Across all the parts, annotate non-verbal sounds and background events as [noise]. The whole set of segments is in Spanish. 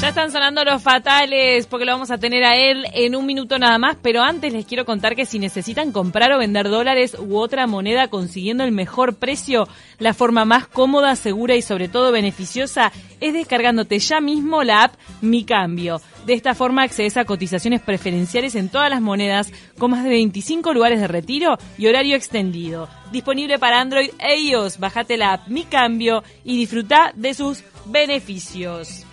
Ya están sonando los fatales porque lo vamos a tener a él en un minuto nada más, pero antes les quiero contar que si necesitan comprar o vender dólares u otra moneda consiguiendo el mejor precio, la forma más cómoda, segura y sobre todo beneficiosa es descargándote ya mismo la app Mi Cambio. De esta forma accedes a cotizaciones preferenciales en todas las monedas con más de 25 lugares de retiro y horario extendido. Disponible para Android e iOS. Bájate la app Mi Cambio y disfruta de sus beneficios.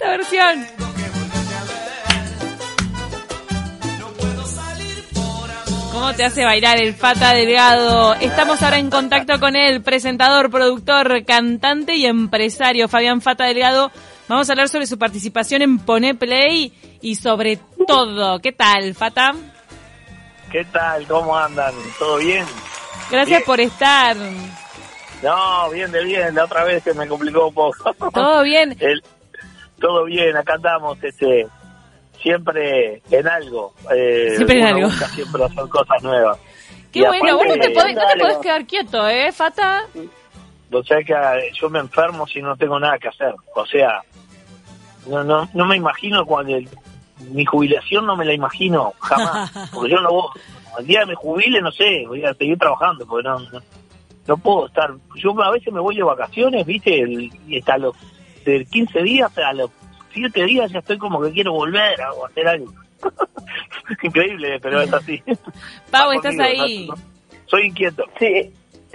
¡La versión! ¿Cómo te hace bailar el Fata Delgado? Estamos ahora en contacto con él, presentador, productor, cantante y empresario, Fabián Fata Delgado. Vamos a hablar sobre su participación en Pone Play y sobre todo. ¿Qué tal, Fata? ¿Qué tal? ¿Cómo andan? ¿Todo bien? Gracias Bien. por estar. No, bien de bien. La otra vez se me complicó un poco. ¿Todo bien? [laughs] El- todo bien. Acá andamos, este, siempre en algo. Eh, Siempre en algo. busca siempre hacer cosas nuevas. [laughs] Qué Y bueno, vos no te, podés, no te podés quedar quieto, ¿eh, Fata? O sea que eh, yo me enfermo si no tengo nada que hacer. O sea, no no no me imagino cuando el- mi jubilación no me la imagino jamás. [laughs] Porque yo no voy, el día que me jubile, no sé, voy a seguir trabajando porque no, no, no puedo estar. Yo a veces me voy de vacaciones, viste, y hasta los de 15 días a los 7 días ya estoy como que quiero volver a hacer algo. [laughs] Increíble, pero es así. [laughs] Pau, estás conmigo, ahí. no- soy inquieto. Sí,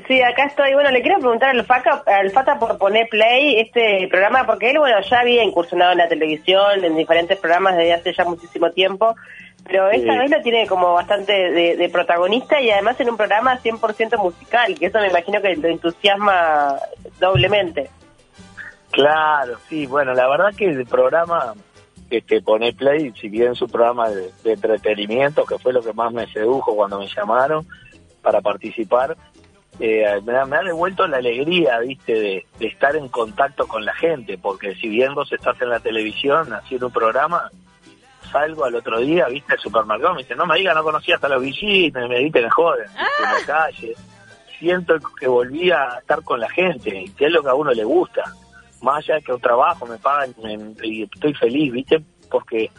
sí, acá estoy. Bueno, le quiero preguntar al Fata, al Fata por poner play este programa, porque él, bueno, ya había incursionado en la televisión, en diferentes programas desde hace ya muchísimo tiempo, pero esta Sí. vez lo tiene como bastante de, de protagonista y además en un programa 100% musical, que eso me imagino que lo entusiasma doblemente. Claro, sí, bueno, la verdad que el programa este Pone Play, si bien es un programa de, de entretenimiento, que fue lo que más me sedujo cuando me llamaron para participar, eh, me, ha, me ha devuelto la alegría, viste, de, de estar en contacto con la gente, porque si bien vos estás en la televisión haciendo un programa, salgo al otro día, viste, al supermercado, me dice, no me digas, no conocía hasta los villinos, me diste, me joden, en la calle. Siento que volví a estar con la gente, que es lo que a uno le gusta más allá de que un trabajo me pagan y estoy feliz, ¿viste? Porque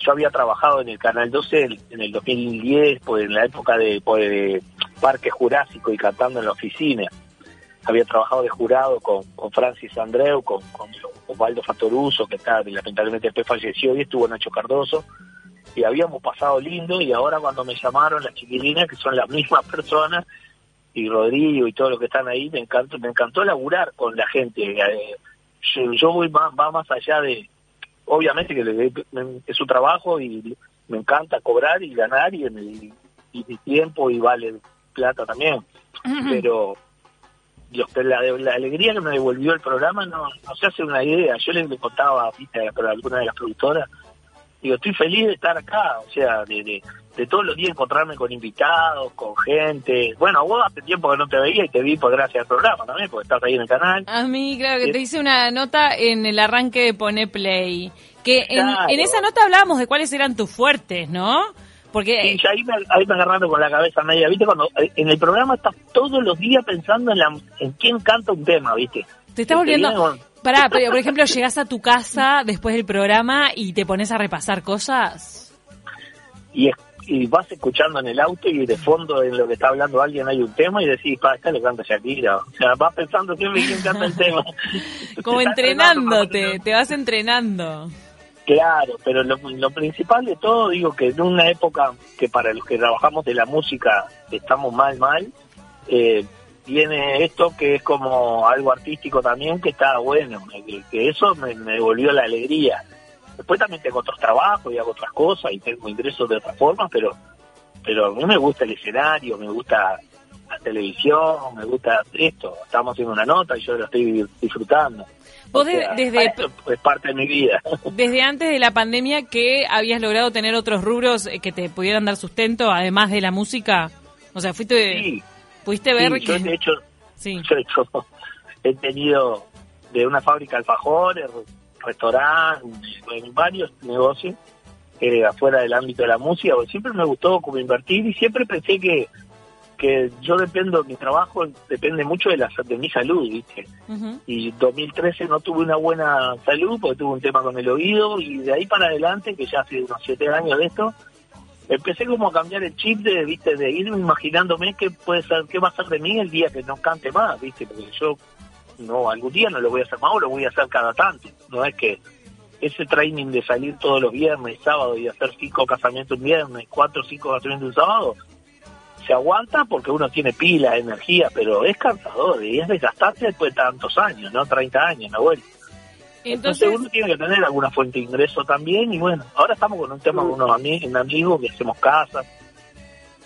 yo había trabajado en el Canal 12 en- el 2010, pues en la época de, pues, Parque Jurásico y cantando en la oficina. Había trabajado de jurado con, con Francis Andreu, con, con Osvaldo Fatoruso, que está, lamentablemente después falleció, y estuvo Nacho Cardoso. Y habíamos pasado lindo, y ahora cuando me llamaron las chiquilinas, que son las mismas personas, y Rodrigo y todo lo que están ahí, me encantó, me encantó laburar con la gente. Eh, yo, yo voy más, va más allá de, obviamente que le- me- es su trabajo y me encanta cobrar y ganar y, y, y mi tiempo y vale plata también, pero que la, la alegría que me devolvió el programa no, no se hace una idea. Yo le contaba ¿viste, a alguna de las productoras, digo, estoy feliz de estar acá, o sea, de, de, de todos los días encontrarme con invitados, con gente. Bueno, vos hace tiempo que no te veía y te vi por gracias al programa también, porque estás ahí en el canal. A mí, claro, que te hice una nota en el arranque de Pone Play. Que en, Claro. en esa nota hablábamos de cuáles eran tus fuertes, ¿no? Porque Sí, ya ahí me, ahí me agarrando con la cabeza media, ¿viste? Cuando eh, en el programa estás todos los días pensando en, la, en quién canta un tema, ¿viste? te estás volviendo... Pará, pero por ejemplo, llegás a tu casa después del programa y te pones a repasar cosas. Y, es- y vas escuchando en el auto y de fondo en lo que está hablando alguien hay un tema y decís, pa, esta le canta Shakira. O sea, vas pensando siempre quién canta el tema. [laughs] Como Te entrenándote, te vas entrenando. Claro, pero lo, lo principal de todo, digo que en una época que para los que trabajamos de la música estamos mal, mal, eh, viene esto que es como algo artístico también, que está bueno, que, que eso me, me devolvió la alegría. Después también tengo otros trabajos y hago otras cosas y tengo ingresos de otras formas, pero, pero a mí me gusta el escenario, me gusta la televisión, me gusta esto. Estamos haciendo una nota y yo lo estoy disfrutando. Vos O de- sea, desde, es parte de mi vida. [laughs] desde antes de la pandemia que habías logrado tener otros rubros eh, que te pudieran dar sustento, además de la música. O sea, fuiste, Sí, pudiste ver sí, yo que... de hecho Sí. [laughs] yo he, hecho- he tenido de una fábrica de alfajores, restaurantes, en varios negocios eh, afuera del ámbito de la música, porque siempre me gustó como invertir y siempre pensé que que yo dependo, mi trabajo depende mucho de, la, de mi salud, ¿viste? Ujú. Y 2013 no tuve una buena salud porque tuve un tema con el oído y de ahí para adelante, que ya hace unos siete años de esto, empecé como a cambiar el chip de, ¿viste? De ir imaginándome qué puede ser, qué va a ser de mí el día que no cante más, ¿viste? Porque yo no, algún día no lo voy a hacer más o lo voy a hacer cada tanto. No es que ese training de salir todos los viernes, sábado y hacer cinco casamientos un viernes, cuatro o cinco casamientos un sábado, se aguanta porque uno tiene pila, energía, pero es cansador y es desgastante después de tantos años, ¿no? 30 años, la vuelta. Entonces, Entonces, uno tiene que tener alguna fuente de ingreso también y bueno, ahora estamos con un tema con unos ami- un amigo que hacemos casas,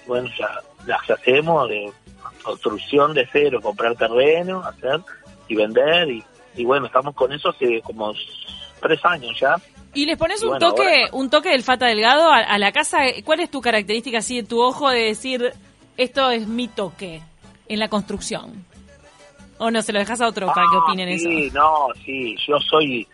bueno, ya las hacemos de construcción de cero, comprar terreno, hacer y vender y, y bueno, estamos con eso hace como tres años ya. y les pones y un bueno, toque, ahora- un toque del Fata Delgado a, a la casa. ¿Cuál es tu característica así de tu ojo de decir esto es mi toque en la construcción? O no, se lo dejas a otro para que Ah, opinen sí, eso. no, sí, yo soy,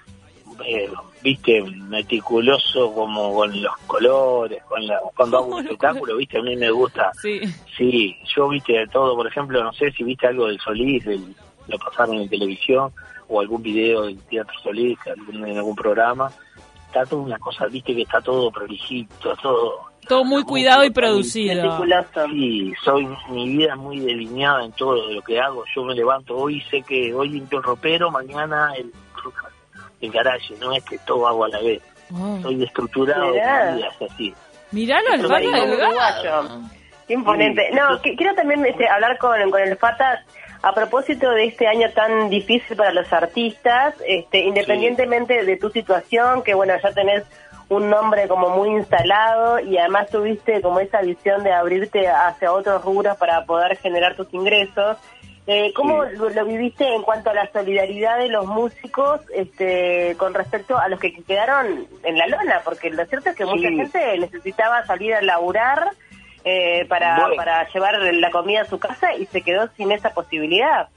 eh, viste, meticuloso como con los colores, con la, cuando hago un espectáculo, viste, a mí me gusta, Sí. sí, yo viste de todo, por ejemplo, no sé si viste algo del Solís, del- lo pasaron en televisión, o algún video del Teatro Solís, algún- en algún programa, está toda una cosa, viste que está todo prolijito, todo... Todo muy cuidado y producido. Sí, soy mi vida es muy delineada en todo lo que hago. Yo me levanto hoy, sé que hoy limpio el ropero, mañana el, el garaje, no es que todo hago a la vez. Oh. Soy estructurado, Mirá. mi vida es así. Miralo al Delgado. uruguayo. Qué imponente. Sí. No, que- quiero también este, hablar con, con el Fata a propósito de este año tan difícil para los artistas, este, independientemente de tu situación, que bueno, ya tenés un nombre como muy instalado y además tuviste como esa visión de abrirte hacia otros rubros para poder generar tus ingresos. Eh, ¿Cómo Sí. lo, lo viviste en cuanto a la solidaridad de los músicos este, con respecto a los que quedaron en la lona? Porque lo cierto es que mucha gente necesitaba salir a laburar eh, para, Bueno. para llevar la comida a su casa y se quedó sin esa posibilidad.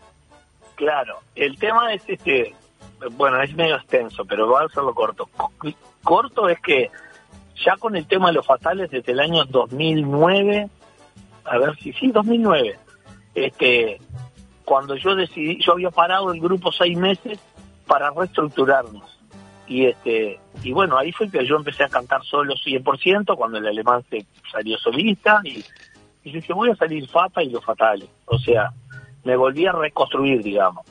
Claro, el tema es este, bueno, es medio extenso, pero voy a hacerlo corto. Co- Corto es que ya con el tema de los fatales desde el año 2009, a ver si sí, 2009, este, cuando yo decidí, yo había parado el grupo seis meses para reestructurarnos. Y este y bueno, ahí fue que yo empecé a cantar solo 100% cuando el alemán se salió solista y, y dije, voy a salir Fata y los fatales. O sea, me volví a reconstruir, digamos.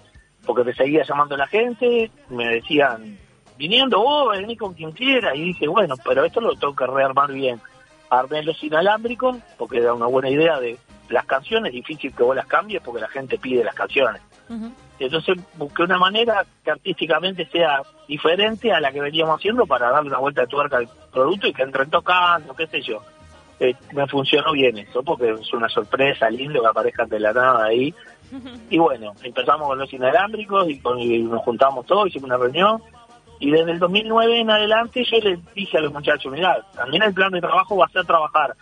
Porque me seguía llamando la gente, me decían, viniendo vos, vení con quien quiera. Y dije, bueno, pero esto lo tengo que rearmar bien. Armé los inalámbricos, porque era una buena idea de las canciones, difícil que vos las cambies porque la gente pide las canciones. Entonces busqué una manera que artísticamente sea diferente a la que veníamos haciendo para darle una vuelta de tuerca al producto y que entren tocando, qué sé yo. Eh, me funcionó bien eso, porque es una sorpresa, lindo que aparezcan de la nada ahí. Y bueno, empezamos con los inalámbricos y, con- y nos juntamos todos, hicimos una reunión. Y desde el 2009 en adelante yo les dije a los muchachos, mirá, también el plan de trabajo va a ser trabajar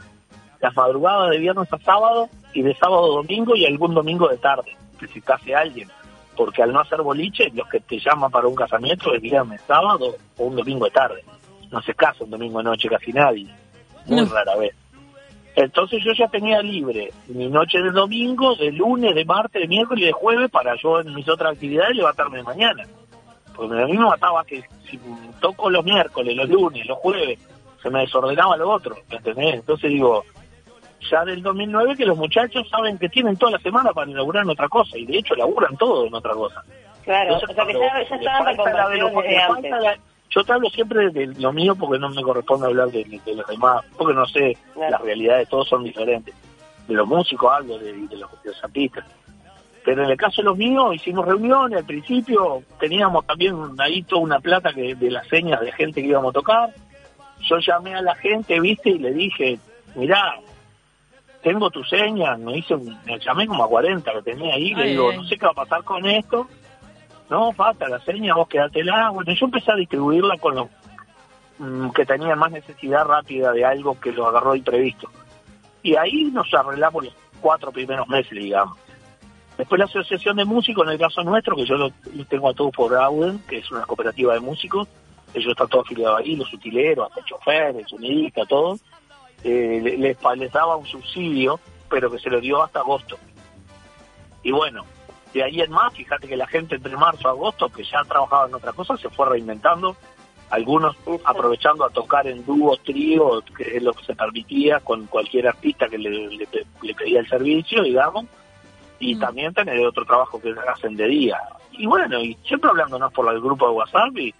las madrugadas de viernes a sábado y de sábado a domingo y algún domingo de tarde, que si case alguien. Porque al no hacer boliche, los que te llaman para un casamiento es viernes, sábado o un domingo de tarde. No se casa un domingo de noche casi nadie, muy No. rara vez. Entonces yo ya tenía libre mi noche de domingo, de lunes, de martes, de miércoles y de jueves para yo en mis otras actividades levantarme de mañana. Porque a mí me mataba que si toco los miércoles, los lunes, los jueves, se me desordenaba lo otro, ¿me ¿entendés? Entonces digo, ya del 2009 que los muchachos saben que tienen toda la semana para laburar en otra cosa y de hecho laburan todo en otra cosa. Claro, Entonces, o sea que ya, ya estaban la- yo te hablo siempre de lo mío porque no me corresponde hablar de, de los demás, porque no sé, Claro. las realidades todos son diferentes. De los músicos hablo, de, de los, de los artistas. Pero en el caso de los míos, hicimos reuniones, al principio teníamos también ahí toda una plata que de las señas de gente que íbamos a tocar. Yo llamé a la gente, viste, y le dije, mirá, tengo tu seña, me hice me llamé como a 40 que tenía ahí, le digo, ay. no sé qué va a pasar con esto, no, falta la seña, vos quédatela, bueno, yo empecé a distribuirla con los mm, que tenían más necesidad rápida de algo que lo agarró imprevisto. Y ahí nos arreglamos los cuatro primeros meses, digamos. Después la Asociación de Músicos, en el caso nuestro, que yo lo, lo tengo a todos por Auden, que es una cooperativa de músicos, ellos están todos afiliados ahí, los utileros, hasta choferes, sonidistas, todo, eh, le- les, les daba un subsidio pero que se lo dio hasta agosto. Y bueno, de ahí en más, fíjate que la gente entre marzo y agosto, que ya trabajaba en otra cosa, se fue reinventando, algunos aprovechando a tocar en dúos, tríos, que es lo que se permitía con cualquier artista que le, le, pedía el servicio, digamos, y mm. también tener otro trabajo que hacen de día. Y bueno, y siempre hablándonos por el grupo de WhatsApp y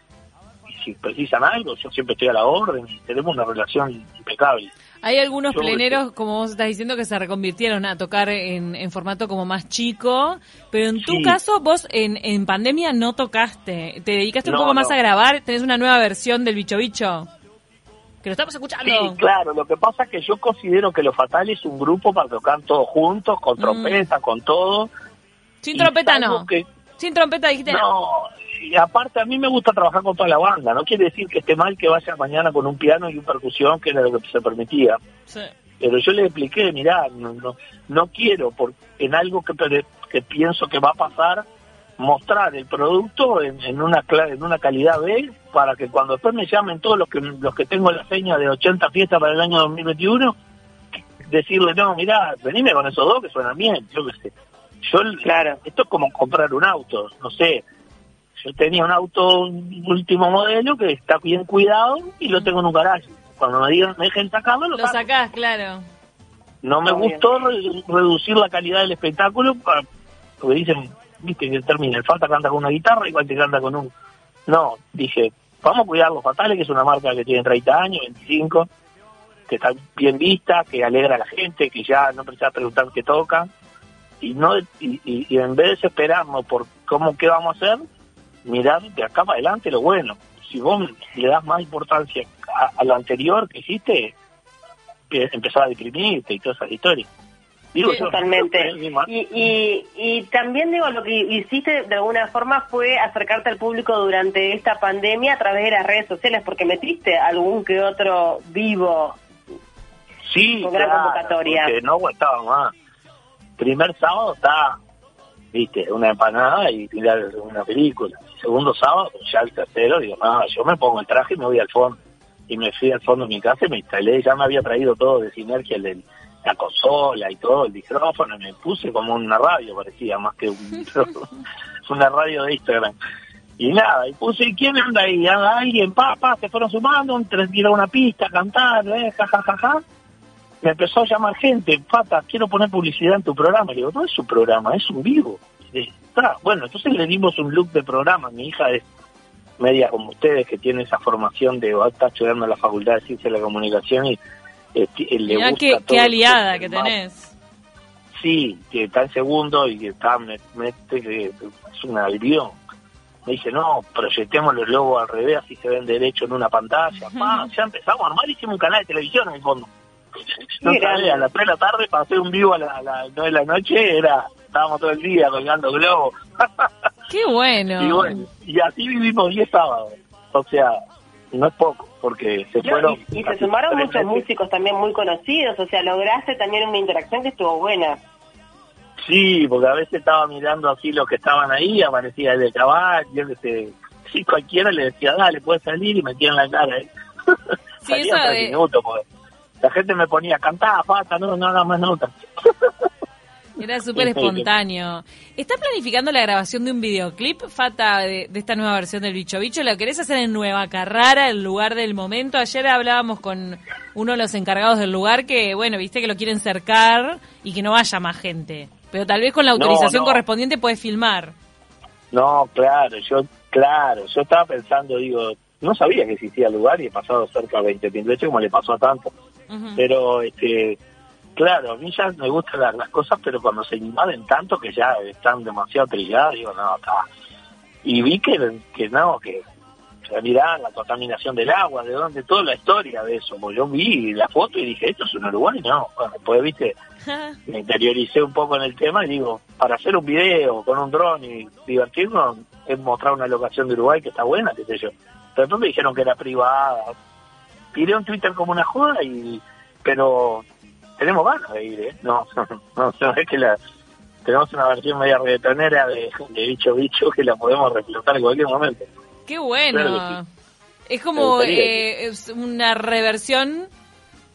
si precisan algo, yo siempre estoy a la orden y tenemos una relación impecable. Hay algunos pleneros, como vos estás diciendo, que se reconvirtieron a tocar en, en formato como más chico, pero en tu caso, vos en, en pandemia no tocaste, te dedicaste un poco más a grabar, tenés una nueva versión del Bicho Bicho. Que lo estamos escuchando. Sí, claro, lo que pasa es que yo considero que Lo Fatal es un grupo para tocar todos juntos, con mm. trompeta, con todo. Sin trompeta no. Sin trompeta dijiste no y aparte a mí me gusta trabajar con toda la banda, no quiere decir que esté mal que vaya mañana con un piano y un percusión, que era lo que se permitía. Pero yo le expliqué, mirá, no, no, no quiero, por, en algo que, que pienso que va a pasar, mostrar el producto en, en, una en una calidad B para que cuando después me llamen todos los que los que tengo la seña de 80 fiestas para el año 2021 decirle no mira venime con esos dos que suenan bien yo qué sé. Yo claro. esto es como comprar un auto no sé. Yo tenía un auto último modelo que está bien cuidado y lo tengo en un garaje. Cuando me digan, me dejen sacarlo, lo, lo sacás, claro. No me gustó reducir la calidad del espectáculo para, porque dicen, viste, que termina, el falta canta con una guitarra, igual te canta con un... No, dije, vamos a cuidar los fatales, que es una marca que tiene 30 años, 25, que está bien vista, que alegra a la gente, que ya no precisa preguntar qué toca, y no y, y en vez de esperarnos por cómo qué vamos a hacer, mirar de acá para adelante lo bueno. Si vos le das más importancia a, lo anterior que hiciste, empezar a deprimirte y todas esas historias. Digo, totalmente. Y, y, también digo, lo que hiciste de alguna forma fue acercarte al público durante esta pandemia a través de las redes sociales, porque metiste algún que otro vivo. Sí, con gran convocatoria. Porque no aguantaba más. Primer sábado está viste, una empanada y tirar una película. Segundo sábado, ya el tercero, digo, no, yo me pongo el traje y me voy al fondo. Y me fui al fondo de mi casa y me instalé, ya me había traído todo de sinergia, el la consola y todo, el micrófono, y me puse como una radio, parecía, más que un, [laughs] [laughs] una radio de Instagram. Y nada, y puse, ¿quién anda ahí? Alguien, papá, se fueron sumando, tirar una pista, cantar, eh, ja, ja, ja, ja me empezó a llamar gente, Pata, quiero poner publicidad en tu programa. Le digo, no es un programa, es un vivo. bueno, entonces le dimos un look de programa. Mi hija es media como ustedes, que tiene esa formación de, está estudiando en la Facultad de Ciencia de la Comunicación y eh, le gusta qué, qué aliada que tenés. Sí, que está en segundo y que está, me, es una avión. Me dice, no, proyectemos los logos al revés, así se ven derecho en una pantalla. [laughs] ya empezamos a armar, hicimos un canal de televisión en el fondo no sabía, a las 3 de la tarde para hacer un vivo a las la 9 de la noche, era estábamos todo el día colgando globos. ¡Qué bueno! [laughs] Y bueno, y así vivimos 10 sábados. O sea, no es poco, porque se fueron... Y, se sumaron muchos músicos también muy conocidos, o sea, lograste también una interacción que estuvo buena. Sí, porque a veces estaba mirando así los que estaban ahí, aparecía el de caballo, yo que sé, [laughs] si cualquiera le decía, dale, puedes salir, y metían la cara. ¿eh? Sí, [laughs] eso de... minutos, porque la gente me ponía, cantá, Fata, no, no hagas más notas. [laughs] Era [laughs] súper espontáneo. ¿Estás planificando la grabación de un videoclip, Fata, de, esta nueva versión del Bicho Bicho? ¿Lo querés hacer en Nueva Carrara, el lugar del momento? Ayer hablábamos con uno de los encargados del lugar que, bueno, viste que lo quieren cercar y que no vaya más gente. Pero tal vez con la autorización correspondiente puedes filmar. No, claro, yo, claro, yo estaba pensando, digo, no sabía que existía el lugar y he pasado cerca de 20 veces como le pasó a tanto. Pero, este, claro, a mí ya me gustan las, cosas, pero cuando se invaden tanto que ya están demasiado trilladas, digo, no, está. Y vi que, que no, que realidad la contaminación del agua, de dónde, toda la historia de eso. Pues yo vi la foto y dije, esto es un Uruguay, no. Bueno, después, viste, [laughs] me interioricé un poco en el tema y digo, para hacer un video con un dron y divertirnos, es mostrar una locación de Uruguay que está buena, qué sé yo. Pero después me dijeron que era privada, tiré un Twitter como una joda y pero tenemos ganas de ir, ¿eh? No, [laughs] no, no, es que la tenemos una versión media reggaetonera de, de Bicho Bicho que la podemos reflotar en cualquier momento. ¡Qué bueno! Es como eh, es una reversión,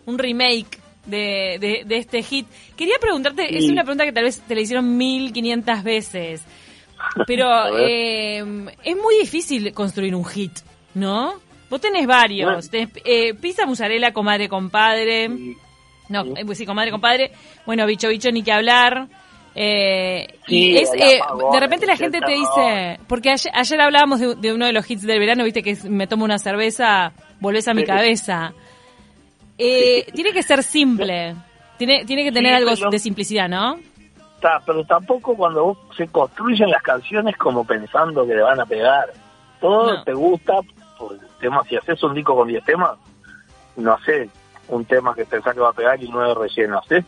un remake de, de, de este hit. Quería preguntarte, es una pregunta que tal vez te la hicieron 1500 veces, [laughs] pero eh, es muy difícil construir un hit, ¿no? Vos tenés varios, tenés, eh, pizza musarela, comadre, compadre, no, eh, pues sí, comadre, compadre, bueno, bicho, bicho, ni que hablar. Eh, y es, eh, de repente la gente te dice, porque ayer, ayer hablábamos de, de, uno de los hits del verano, viste que es, me tomo una cerveza, volvés a mi cabeza. Eh, tiene que ser simple, tiene, tiene que tener algo de simplicidad, ¿no? Pero tampoco cuando se construyen las canciones como pensando que le van a pegar. Todo No. te gusta por el tema, si haces un disco con 10 temas, no sé, un tema que pensás que va a pegar y nueve relleno, haces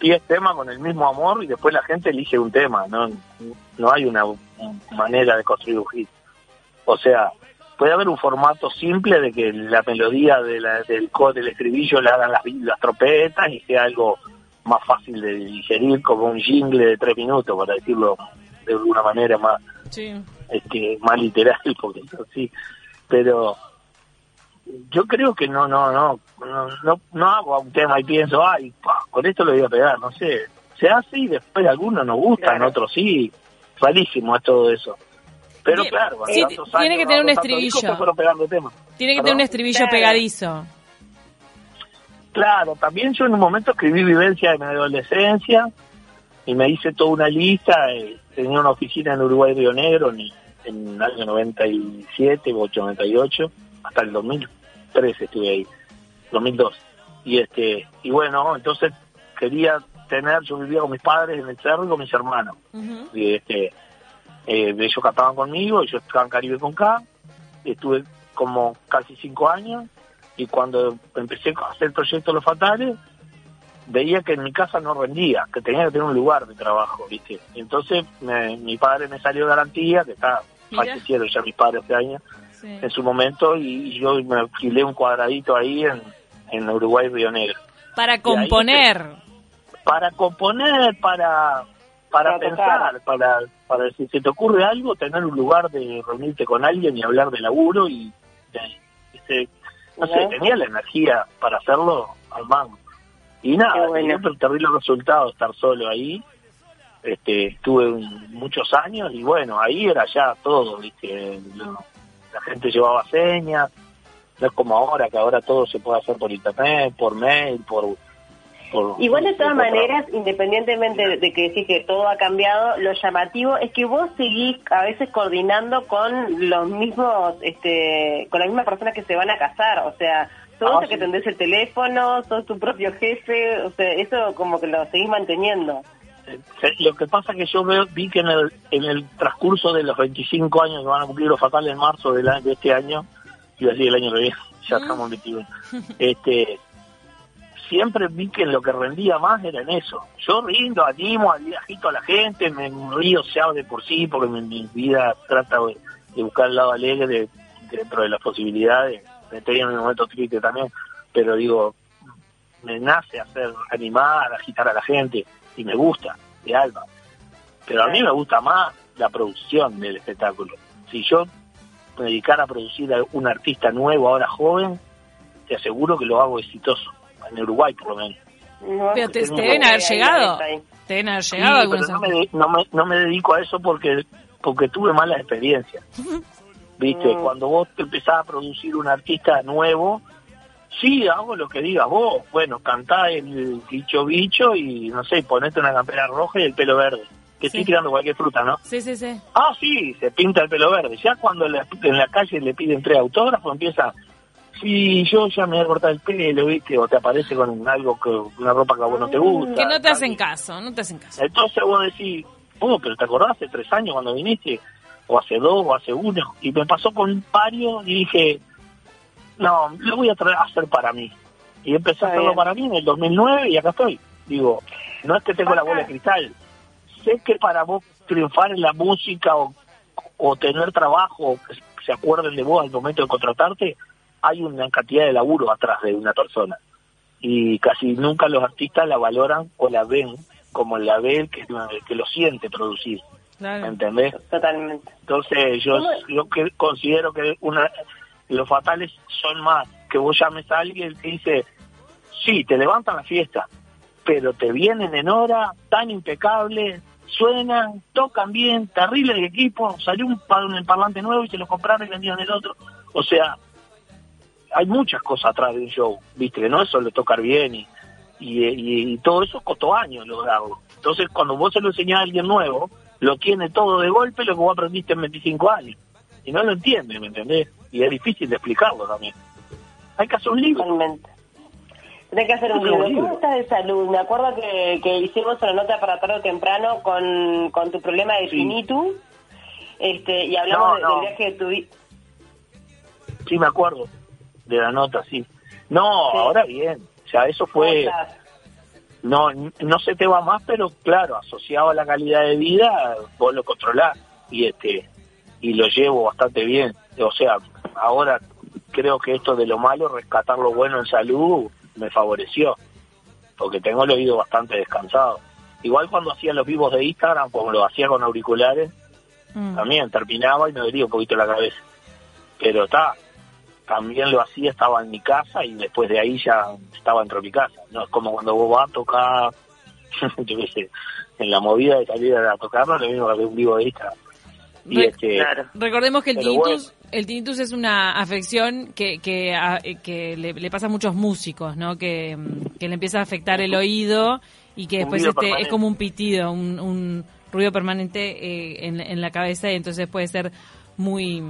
10 temas con el mismo amor y después la gente elige un tema, no, no hay una manera de construir un hit. O sea, puede haber un formato simple de que la melodía de la- del co- del estribillo le hagan las, las trompetas y sea algo más fácil de digerir como un jingle de tres minutos, para decirlo de alguna manera más Sí. este, más literal, [laughs] porque así. Pero yo creo que no, no, no, no, no, no hago un tema y pienso, ay, pa, con esto lo voy a pegar, no sé. Se hace y después algunos nos gustan, Claro. otros sí. Rarísimo es todo eso. Pero Bien. claro, Sí, tiene años, que tener un discos, estribillo. Tiene que ¿Perdón? tener un estribillo Claro. pegadizo. Claro, también yo en un momento escribí vivencia de mi adolescencia y me hice toda una lista. eh, tenía una oficina en Uruguay Río Negro en, en el año 97 o 98, hasta el 2003 estuve ahí, 2002. Y este y bueno, entonces quería tener, yo vivía con mis padres en el cerro y con mis hermanos. Y este, eh, ellos cantaban conmigo, yo estaba en Caribe con K, estuve como casi cinco años y cuando empecé a hacer el proyecto Los Fatales, veía que en mi casa no rendía, que tenía que tener un lugar de trabajo, ¿viste? Entonces me- mi padre me salió garantía, que está fallecido ya mi padre hace años, Sí. en su momento, y, y yo me alquilé un cuadradito ahí en, en Uruguay Río Negro Para componer. para componer, para para Para pensar, tocar. para para si se te ocurre algo, tener un lugar de reunirte con alguien y hablar de laburo y, eh, este, no sé, tenía la energía para hacerlo al mango. Y nada, bueno. siempre terrible resultado estar solo ahí. Este, estuve un- muchos años y bueno, ahí era ya todo, ¿viste? Lo- la gente llevaba señas, no es como ahora, que ahora todo se puede hacer por internet, por mail, por... por Igual de todas maneras, independientemente de- de que decís que todo ha cambiado, lo llamativo es que vos seguís a veces coordinando con los mismos, este, con las mismas personas que se van a casar, o sea, sos Ah, que tendés el teléfono, sos tu propio jefe, o sea, eso como que lo seguís manteniendo. Eh, Lo que pasa es que yo veo, vi que en el, en el transcurso de los 25 años que van a cumplir los fatales en marzo del de este año, iba a decir el año que viene, [laughs] ya estamos en 21, este, siempre vi que lo que rendía más era en eso. Yo rindo, animo, agito a la gente, me río ya de por sí, porque mi, mi vida trata de, de buscar el lado alegre de- dentro de las posibilidades. Me tenía en un momento triste también, pero digo, me nace hacer, animar, agitar a la gente, y me gusta, de alma. Pero a mí me gusta más la producción del espectáculo. Si yo me dedicara a producir a un artista nuevo, ahora joven, te aseguro que lo hago exitoso, en Uruguay por lo menos. No, Pero te, te deben haber llegado. Te deben haber Sí, llegado pero algunos. no me, no, me, no me dedico a eso porque porque tuve malas experiencias. [laughs] Viste, Mm. cuando vos te empezás a producir un artista nuevo, sí, hago lo que digas vos. Bueno, cantá el bicho bicho y no sé, ponete una campera roja y el pelo verde. Que Sí. estoy tirando cualquier fruta, ¿no? Sí, sí, sí. Ah, sí, se pinta el pelo verde. Ya cuando le- en la calle le piden tres autógrafos, empieza, sí, yo ya me voy a cortar el pelo, ¿viste? O te aparece con algo, que una ropa que a vos no te gusta. Que no te hacen caso, no te hacen caso. Entonces vos decís, oh, pero ¿te acordás hace tres años cuando viniste? O hace dos, o hace uno. Y me pasó con varios y dije, no, lo voy a traer a hacer para mí. Y empecé Está a hacerlo bien. para mí en el 2009 y acá estoy. Digo, no es que tengo la bola de cristal. Sé que para vos triunfar en la música o, o tener trabajo, que se acuerden de vos al momento de contratarte, hay una cantidad de laburo atrás de una persona. Y casi nunca los artistas la valoran o la ven como la ve el que, el que lo siente producir. ¿Me Claro. entendés? Totalmente. Entonces yo, yo que considero que una los fatales son más que vos llames a alguien que dice sí, te levantan la fiesta, pero te vienen en hora, tan impecable, suenan, tocan bien, terrible el equipo, salió un, un parlante nuevo y se lo compraron y vendieron el otro. O sea, hay muchas cosas atrás de un show, viste, no es solo tocar bien y, y, todo eso costó años lograrlo. Entonces, cuando vos se lo enseñás a alguien nuevo, lo tiene todo de golpe lo que vos aprendiste en 25 años. Y no lo entiende, ¿me entendés? Y es difícil de explicarlo también. Hay que hacer un libro. Tenés que hacer un libro. ¿Cómo estás de salud? Me acuerdo que, que hicimos una nota para tarde o temprano con, con tu problema de sí. este, y hablamos del viaje que tuviste. Sí, me acuerdo de la nota, sí. No, ahora bien. O sea, eso fue... No, no se te va más, pero claro, asociado a la calidad de vida, vos lo controlás y este y lo llevo bastante bien. O sea, ahora creo que esto de lo malo, rescatar lo bueno en salud, me favoreció, porque tengo el oído bastante descansado. Igual cuando hacía los vivos de Instagram, como lo hacía con auriculares, mm. también terminaba y me dolía un poquito la cabeza. Pero está, también lo hacía, estaba en mi casa y después de ahí ya estaba dentro de mi casa. No es como cuando vos vas a tocar, [laughs] yo qué sé, en la movida de salir a tocarlo, lo mismo que un vivo de Instagram. Y este, Recordemos que el tinnitus, el tinnitus es una afección que, que, que le, pasa a muchos músicos, ¿no? Que, que, le empieza a afectar el oído y que después este, es como un pitido, un, un ruido permanente eh, en, en, la cabeza y entonces puede ser muy...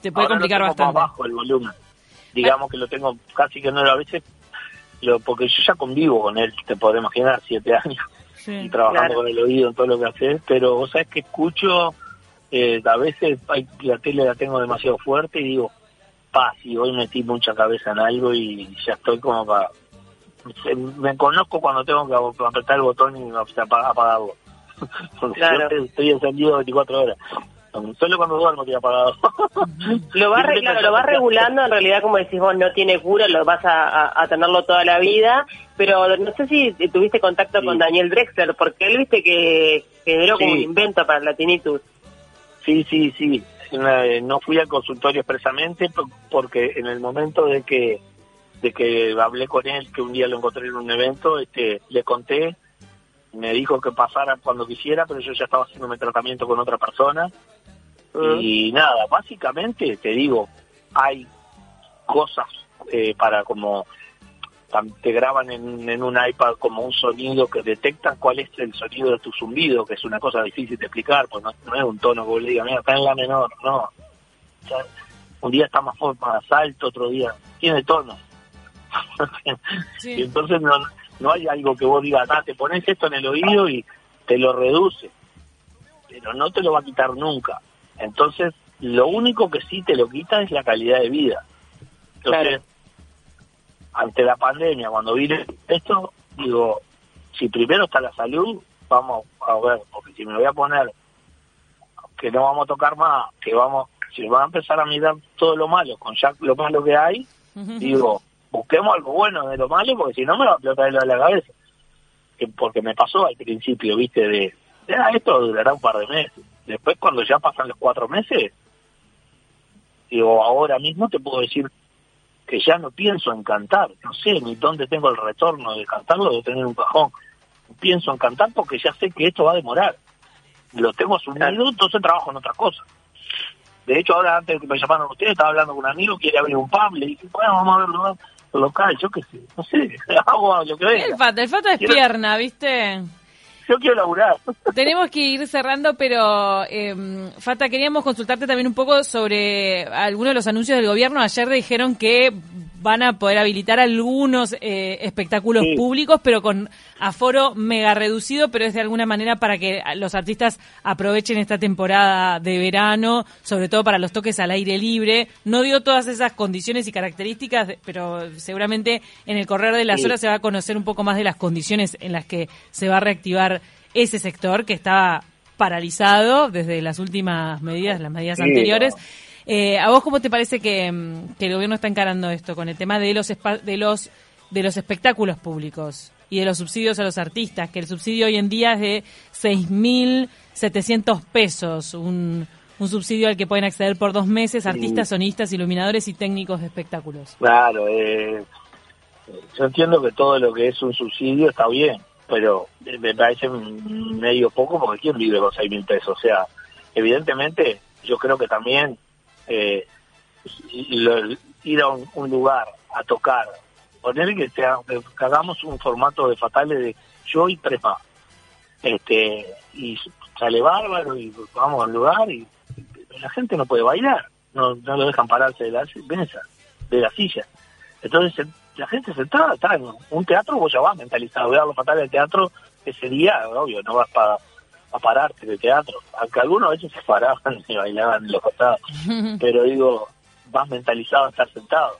te puede complicar bastante. Más bajo el volumen. Digamos que lo tengo casi que no a veces, lo, porque yo ya convivo con él, te podrás imaginar, siete años, y trabajando con el oído en todo lo que haces, pero vos sabés que escucho eh, a veces hay, la tele la tengo demasiado fuerte y digo, pa, si hoy metí mucha cabeza en algo y ya estoy como para... Me conozco cuando tengo que apretar el botón y apagarlo. [laughs] Claro. estoy encendido 24 horas. Solo cuando duermo estoy apagado. [laughs] lo vas lo vas regulando, en realidad como decís vos, no tiene cura, lo vas a, tenerlo toda la vida, pero no sé si tuviste contacto con Daniel Drexler, porque él viste que generó como un invento para la tinnitus. Sí, sí, sí. No fui al consultorio expresamente porque en el momento de que de que hablé con él, que un día lo encontré en un evento, este, le conté, me dijo que pasara cuando quisiera, pero yo ya estaba haciendo mi tratamiento con otra persona. Ah. Y nada, básicamente te digo, hay cosas eh, para como te graban en, un iPad como un sonido que detecta cuál es el sonido de tu zumbido, que es una cosa difícil de explicar, pues no, es un tono que vos le digas, mira, está en la menor, no. un día está más, más alto, otro día tiene tono. [laughs] y entonces no, no hay algo que vos digas, ah, te pones esto en el oído y te lo reduce, pero no te lo va a quitar nunca. Entonces, lo único que sí te lo quita es la calidad de vida. Entonces, ante la pandemia, cuando vine esto, digo, si primero está la salud, vamos a ver, porque si me voy a poner que no vamos a tocar más, que vamos, si van a empezar a mirar todo lo malo, con ya lo malo que hay, digo, busquemos algo bueno de lo malo, porque si no me va a explotar la cabeza. porque me pasó al principio, viste, de, ah, esto durará un par de meses. Después, cuando ya pasan los cuatro meses, digo, ahora mismo te puedo decir que ya no pienso en cantar, no sé ni dónde tengo el retorno de cantarlo, de tener un cajón. Pienso en cantar porque ya sé que esto va a demorar. Lo tengo asumido, entonces trabajo en otra cosa. De hecho, ahora antes de que me llamaron ustedes, estaba hablando con un amigo, quiere abrir un pub, le dije, bueno, vamos a ver lo local, yo qué sé, no sé, [laughs] hago lo que vea. El Fata, el Fata es pierna, ¿viste? Quiero laburar. [laughs] Tenemos que ir cerrando, pero eh, Fata, queríamos consultarte también un poco sobre algunos de los anuncios del gobierno. Ayer dijeron que van a poder habilitar algunos eh, espectáculos públicos, pero con aforo mega reducido, pero es de alguna manera para que los artistas aprovechen esta temporada de verano, sobre todo para los toques al aire libre. No dio todas esas condiciones y características, pero seguramente en el correr de las horas se va a conocer un poco más de las condiciones en las que se va a reactivar ese sector que estaba paralizado desde las últimas medidas, las medidas anteriores. Eh, ¿A vos cómo te parece mm, que, el gobierno está encarando esto con el tema de los de los de los espectáculos públicos y de los subsidios a los artistas? Que el subsidio hoy en día es de 6.700 pesos, un, un subsidio al que pueden acceder por dos meses artistas, sonistas, iluminadores y técnicos de espectáculos. Claro, eh, yo entiendo que todo lo que es un subsidio está bien, pero me parece medio poco porque ¿quién vive con seis mil pesos? O sea, evidentemente yo creo que también eh, ir a un, lugar a tocar, poner que, que hagamos un formato de fatales de yo y tres este y sale bárbaro y vamos al lugar y, la gente no puede bailar, no, no lo dejan pararse de la mesa, de la silla. Entonces la gente sentada está en un teatro, vos ya vas mentalizado, voy a los fatales del teatro ese día, obvio, no vas para a pararte del teatro, aunque algunos a veces se paraban [laughs] y bailaban en los costados, [laughs] pero digo, vas mentalizado a estar sentado.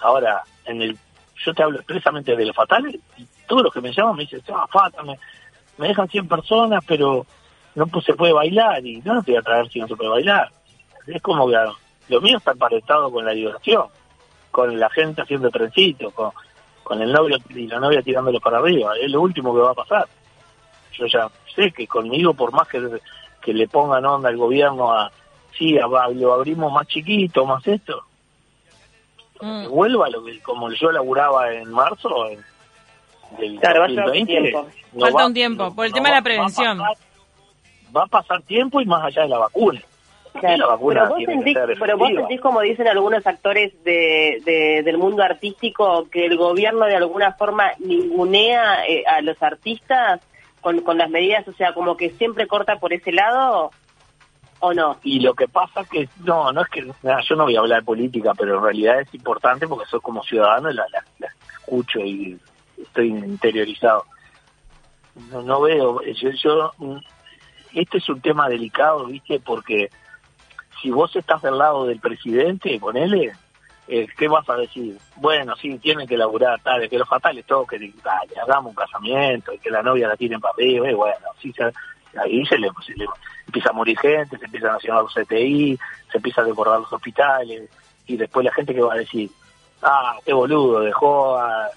Ahora, en el yo te hablo expresamente de los fatales y todos los que me llaman me dicen, ah, fata, me, dejan 100 personas, pero no pues, se puede bailar y no, te voy a traer si no se puede bailar. Es como que lo mío está emparentado con la diversión con la gente haciendo trencito, con, con el novio y la novia tirándolo para arriba. Es lo último que va a pasar. Yo ya sé que conmigo, por más que, que le pongan onda al gobierno a, sí, lo abrimos más chiquito, más esto, mm. vuelva lo que, como yo laburaba en marzo, en, del claro, 2020, falta un tiempo, por el tema de la prevención. va a pasar tiempo y más allá de la vacuna pero vos, sentís, pero vos sentís, como dicen algunos actores de, del mundo artístico, que el gobierno de alguna forma ningunea eh, a los artistas con, con las medidas, o sea, como que siempre corta por ese lado, ¿o no? Y lo que pasa que, no, no es que, yo no voy a hablar de política, pero en realidad es importante porque soy como ciudadano y la, escucho y estoy interiorizado. No, no veo, yo, yo, este es un tema delicado, ¿viste? Porque si vos estás del lado del presidente, ponele, eh, ¿qué vas a decir? Bueno, sí, tienen que laburar, tal, que los fatales toquen, que hagamos un casamiento, y que la novia la tienen para arriba, y bueno, sí, ahí se le, empieza a morir gente, se empiezan a llenar los CTI, se empieza a decorar los hospitales, y después la gente que va a decir, ah, qué boludo, dejó a,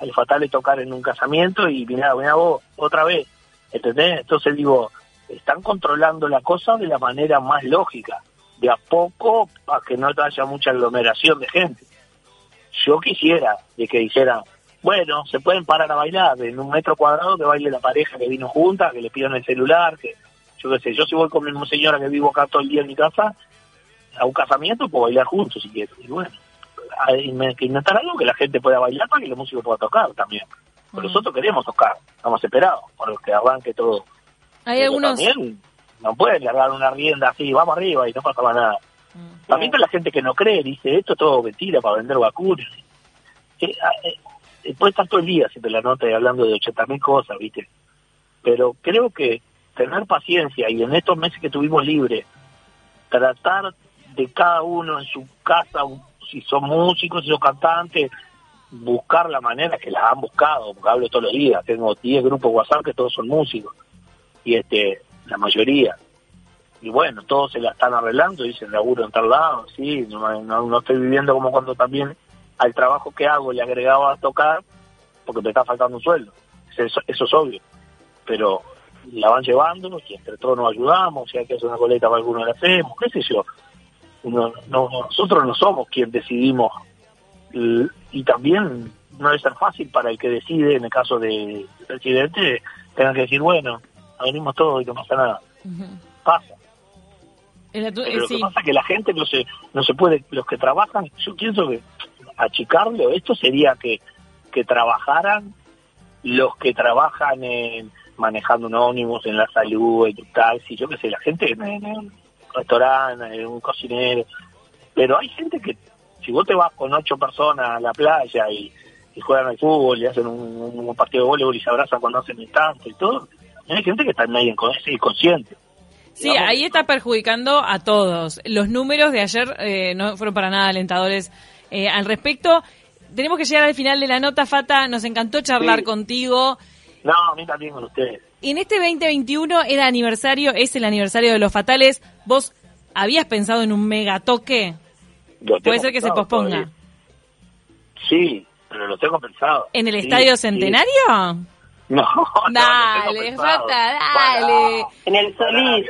los fatales tocar en un casamiento y mira, mira vos, otra vez, ¿entendés? Entonces digo, están controlando la cosa de la manera más lógica, de a poco para que no haya mucha aglomeración de gente. Yo quisiera de que dijeran, bueno, se pueden parar a bailar en un metro cuadrado que baile la pareja que vino junta, que le pidan el celular, que yo qué sé, yo si voy con mi señora que vivo acá todo el día en mi casa, a un casamiento puedo bailar juntos si quiero. Y bueno, hay que inventar algo que la gente pueda bailar para que los músicos puedan tocar también. Pero mm. nosotros queremos tocar, estamos esperados por que arranque todo hay algunos... no pueden largar una rienda así, vamos arriba y no pasa nada. Mm, también la gente que no cree, dice, esto es todo mentira para vender vacunas. Eh, ah, eh, puede estar todo el día siempre la nota y hablando de 80.000 cosas, ¿viste? Pero creo que tener paciencia y en estos meses que tuvimos libre, tratar de cada uno en su casa, si son músicos, si son cantantes, buscar la manera que las han buscado, porque hablo todos los días, tengo 10 grupos WhatsApp que todos son músicos y este la mayoría. Y bueno todos se la están arreglando dicen laburo en tal lado sí no, no, estoy viviendo como cuando también al trabajo que hago le agregaba a tocar porque me está faltando un sueldo. Eso, eso es obvio. Pero la van llevando y entre todos nos ayudamos si hay que hacer una coleta para alguno la hacemos qué sé yo. No, nosotros no somos quien decidimos y, también no debe ser fácil para el que decide en el caso del presidente tengan que decir bueno venimos todos y no pasa nada. Pasa. Pero lo que pasa es que la gente no se, no se puede, los que trabajan, yo pienso que achicarlo, esto sería que, que trabajaran los que trabajan en manejando un ónibus en la salud, en un taxi, yo qué sé, la gente en, un restaurante, en un cocinero, pero hay gente que si vos te vas con ocho personas a la playa y, juegan al fútbol y hacen un, partido de voleibol y se abrazan cuando hacen el tanto y todo, hay gente que está medio inconsciente. Sí, ahí está perjudicando a todos. Los números de ayer eh, no fueron para nada alentadores eh, al respecto. Tenemos que llegar al final de la nota, Fata. Nos encantó charlar contigo. No, a mí también con ustedes. En este 2021 era aniversario, es el aniversario de los fatales. ¿Vos habías pensado en un megatoque? Puede ser que se posponga. Sí, pero lo tengo pensado. ¿En el Estadio Centenario? [laughs] No, dale, no dale. En el Solís.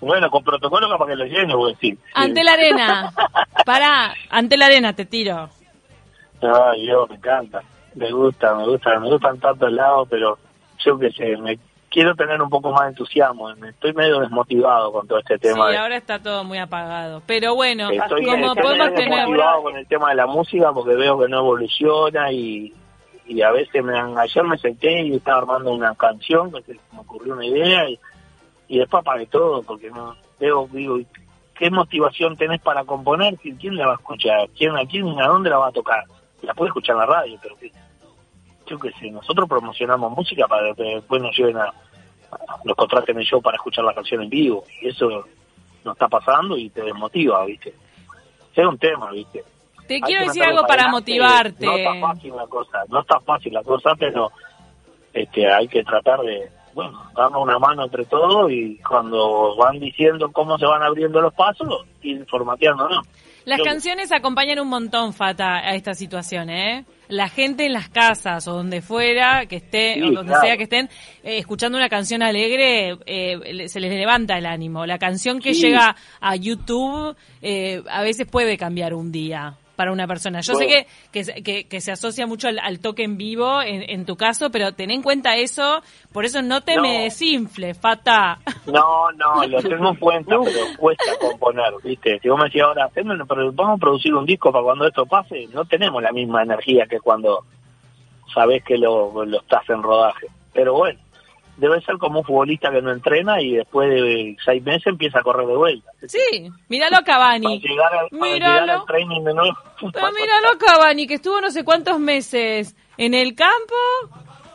Bueno, con protocolo para que lo llene, voy a decir. Ante la arena. [laughs] Pará, ante la arena te tiro. Ay, yo me encanta. Me gusta, me gusta, me gustan tantos lados, pero yo qué sé, me quiero tener un poco más de entusiasmo. Me estoy medio desmotivado con todo este tema. Sí, ahora está todo muy apagado. Pero bueno, estoy, como estoy podemos medio tener... desmotivado con el tema de la música porque veo que no evoluciona y, y a veces me han, ayer me senté y estaba armando una canción me ocurrió una idea y, y después apagué todo porque no veo, digo, ¿qué motivación tenés para componer? ¿Quién, la va a escuchar? ¿Quién, ¿A quién, a dónde la va a tocar? La puede escuchar en la radio, pero que, yo qué sé, nosotros promocionamos música para que después nos lleven a, a- nos contraten el show para escuchar la canción en vivo y eso no está pasando y te desmotiva, ¿viste? Es un tema, ¿viste? Te quiero decir algo para motivarte. No está fácil la cosa, no está fácil la cosa, pero este, hay que tratar de, bueno, darnos una mano entre todos y cuando van diciendo cómo se van abriendo los pasos, ir formateando, ¿no? Las Yo- canciones acompañan un montón, Fata, a esta situación, ¿eh? La gente en las casas o donde fuera, que esté, Sí, o donde claro. sea que estén, eh, escuchando una canción alegre, eh, se les levanta el ánimo. La canción que Sí. llega a YouTube eh, a veces puede cambiar un día para una persona. Yo sé que, que, se- que, que se asocia mucho al, al toque en vivo en, en tu caso, pero ten en cuenta eso, por eso no te No. me desinfles, Fata. No, no, lo tengo en cuenta, [laughs] pero cuesta componer, ¿viste? Si vos me decís ahora, "Haceme una produ- vamos a producir un disco para cuando esto pase, no tenemos la misma energía que cuando sabés que lo, lo estás en rodaje. Pero bueno, debe ser como un futbolista que no entrena y después de seis meses empieza a correr de vuelta. Sí, míralo a Para Cavani. llegar, al, para Míralo. llegar al training de nuevo. Pero míralo a Cavani, que estuvo no sé cuántos meses en el campo,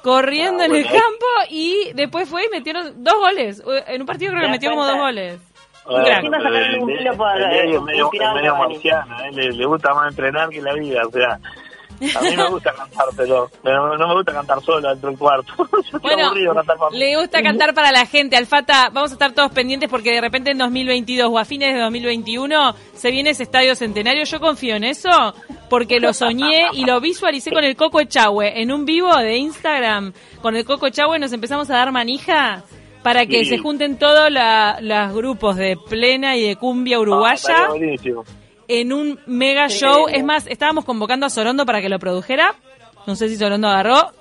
corriendo Ah, en el campo, y después fue y metieron dos goles. En un partido creo que ¿Te das metió como dos goles. Bueno, un kilo el medio, medio, marciano, ¿eh? le, le gusta más entrenar que la vida, o sea, a mí me gusta cantar, pero, no me gusta cantar solo dentro del cuarto. [laughs] Yo Bueno, aburrido de cantar para mí. le gusta cantar para la gente. Alfata, vamos a estar todos pendientes porque de repente en 2022 o a fines de 2021 se viene ese estadio centenario. Yo confío en eso porque lo soñé y lo visualicé con el Coco Echagüe en un vivo de Instagram. Con el Coco Echagüe nos empezamos a dar manija para que Sí. se junten todos los grupos de plena y de cumbia Ah, uruguaya. En un mega show. Es más, estábamos convocando a Sorondo para que lo produjera. No sé si Sorondo agarró.